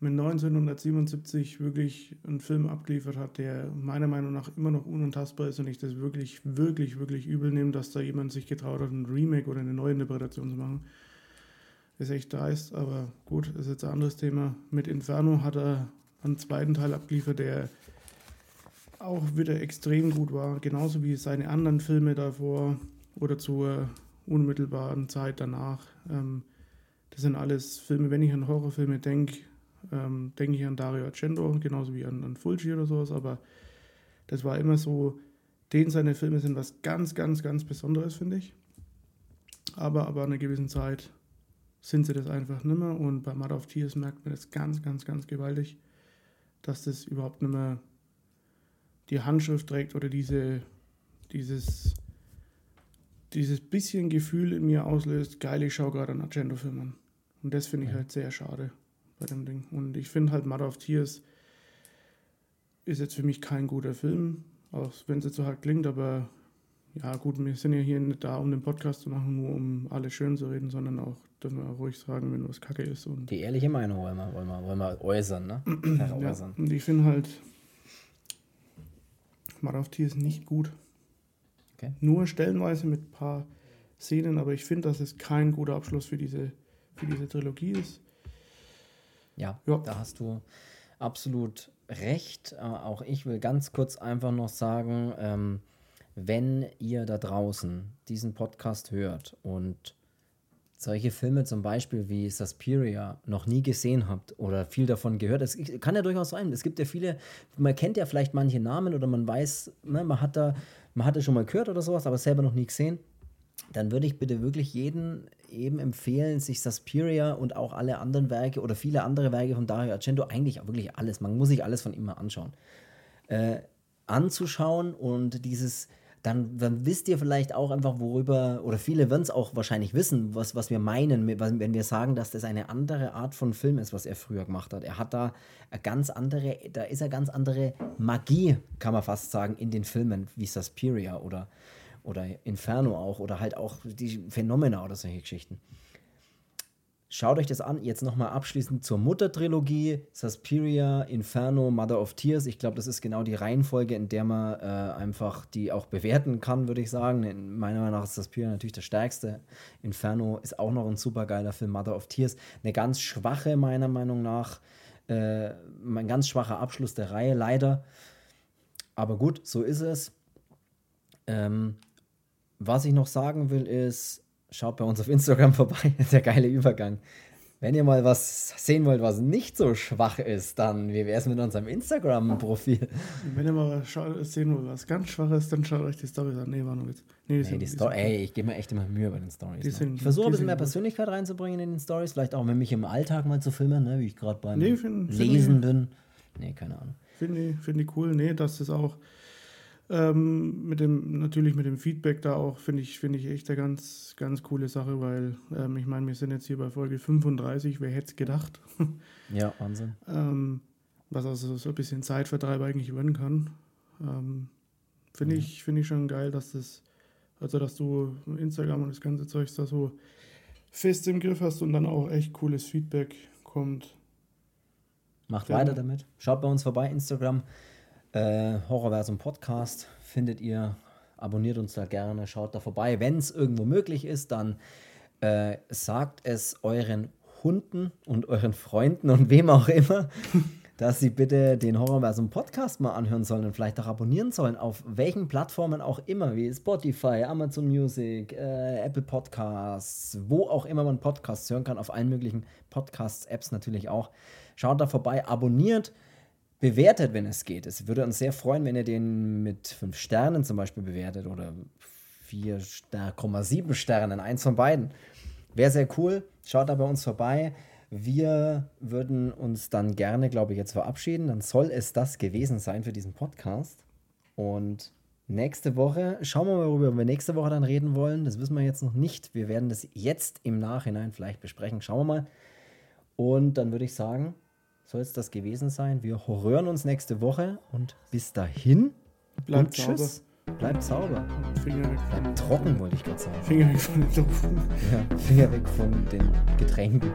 mit 1977 wirklich einen Film abgeliefert hat, der meiner Meinung nach immer noch unantastbar ist und ich das wirklich, wirklich, wirklich übel nehme, dass da jemand sich getraut hat, ein Remake oder eine neue Interpretation zu machen. Ist echt dreist, aber gut, ist jetzt ein anderes Thema. Mit Inferno hat er einen zweiten Teil abgeliefert, der auch wieder extrem gut war, genauso wie seine anderen Filme davor oder zur unmittelbaren Zeit danach. Ähm, das sind alles Filme, wenn ich an Horrorfilme denke, ähm, denke ich an Dario Argento, genauso wie an, an Fulci oder sowas, aber das war immer so, den seine Filme sind was ganz, ganz, ganz Besonderes, finde ich. Aber, aber an einer gewissen Zeit sind sie das einfach nicht mehr und bei Mother of Tears merkt man das ganz, ganz, ganz gewaltig, dass das überhaupt nicht mehr die Handschrift trägt oder diese, dieses, dieses bisschen Gefühl in mir auslöst, geil, ich schaue gerade an. Und das finde ich halt sehr schade bei dem Ding. Und ich finde halt Mother of Tears ist jetzt für mich kein guter Film, auch wenn es jetzt so hart klingt, aber ja gut, wir sind ja hier nicht da, um den Podcast zu machen, nur um alles schön zu reden, sondern auch, dürfen wir auch ruhig sagen, wenn was kacke ist. Und Die ehrliche Meinung wollen wir, wollen wir, wollen wir äußern, ne? ja, und ich finde halt Mother of Tears nicht gut. Okay. Nur stellenweise mit ein paar Szenen, aber ich finde, dass es kein guter Abschluss für diese, für diese Trilogie ist. Ja, Ja. da hast du absolut recht. Äh, auch ich will ganz kurz einfach noch sagen, ähm, wenn ihr da draußen diesen Podcast hört und solche Filme zum Beispiel wie Suspiria noch nie gesehen habt oder viel davon gehört, es kann ja durchaus sein. Es gibt ja viele, man kennt ja vielleicht manche Namen oder man weiß, ne, man hat da, man hatte schon mal gehört oder sowas, aber selber noch nie gesehen. Dann würde ich bitte wirklich jeden eben empfehlen, sich Suspiria und auch alle anderen Werke oder viele andere Werke von Dario Argento, eigentlich auch wirklich alles, man muss sich alles von ihm mal anschauen, äh, anzuschauen und dieses, dann, dann wisst ihr vielleicht auch einfach, worüber, oder viele werden es auch wahrscheinlich wissen, was, was wir meinen, wenn wir sagen, dass das eine andere Art von Film ist, was er früher gemacht hat. Er hat da ganz andere, da ist eine ganz andere Magie, kann man fast sagen, in den Filmen, wie Suspiria oder, oder Inferno auch, oder halt auch die Phänomena oder solche Geschichten. Schaut euch das an. Jetzt nochmal abschließend zur Muttertrilogie: Suspiria, Inferno, Mother of Tears. Ich glaube, das ist genau die Reihenfolge, in der man äh, einfach die auch bewerten kann, würde ich sagen. In meiner Meinung nach ist Suspiria natürlich der stärkste. Inferno ist auch noch ein super geiler Film. Mother of Tears, eine ganz schwache, meiner Meinung nach. Äh, ein ganz schwacher Abschluss der Reihe, leider. Aber gut, so ist es. Ähm, was ich noch sagen will, ist, schaut bei uns auf Instagram vorbei. Der geile Übergang. Wenn ihr mal was sehen wollt, was nicht so schwach ist, dann wie wäre es mit unserem Instagram-Profil? Wenn ihr mal was sehen wollt, was ganz schwach ist, dann schaut euch die Storys an. Nee, war nur Witz. Nee, die sind- die Story, ey, ich gebe mir echt immer Mühe bei den Stories. Ne? ich versuche ein bisschen mehr. Persönlichkeit reinzubringen in den Stories, vielleicht auch, wenn mich im Alltag mal zu filmen, ne? wie ich gerade beim Nee, find- find Lesen ich- bin. Nee, keine Ahnung. Finde ich, find ich cool. Nee, dass das auch ähm, mit dem, natürlich mit dem Feedback da auch, finde ich, finde ich echt eine ganz, ganz coole Sache, weil ähm, ich meine, wir sind jetzt hier bei Folge 35, wer hätte es gedacht? Ja, Wahnsinn. ähm, was also so ein bisschen Zeitvertreib eigentlich werden kann. Ähm, finde ich, finde ich schon geil, dass das, also dass du Instagram und das ganze Zeug da so fest im Griff hast und dann auch echt cooles Feedback kommt. Macht Ja. weiter damit. Schaut bei uns vorbei, Instagram, äh, Horrorversum Podcast findet ihr. Abonniert uns da gerne, schaut da vorbei. Wenn es irgendwo möglich ist, dann äh, sagt es euren Hunden und euren Freunden und wem auch immer, dass sie bitte den Horrorversum Podcast mal anhören sollen und vielleicht auch abonnieren sollen, auf welchen Plattformen auch immer, wie Spotify, Amazon Music, äh, Apple Podcasts, wo auch immer man Podcasts hören kann, auf allen möglichen Podcasts-Apps natürlich auch. Schaut da vorbei, abonniert, bewertet, wenn es geht. Es würde uns sehr freuen, wenn ihr den mit 5 Sternen zum Beispiel bewertet oder 4,7 Sternen, eins von beiden. Wäre sehr cool. Schaut da bei uns vorbei. Wir würden uns dann gerne, glaube ich, jetzt verabschieden. Dann soll es das gewesen sein für diesen Podcast. Und nächste Woche, schauen wir mal, worüber wir nächste Woche dann reden wollen. Das wissen wir jetzt noch nicht. Wir werden das jetzt im Nachhinein vielleicht besprechen. Schauen wir mal. Und dann würde ich sagen, soll es das gewesen sein. Wir hören uns nächste Woche und bis dahin. Bleibt und tschüss. Bleibt sauber. Finger weg. Bleibt trocken, wollte ich gerade sagen. Finger weg von den Luft. Ja, Finger weg von den Getränken.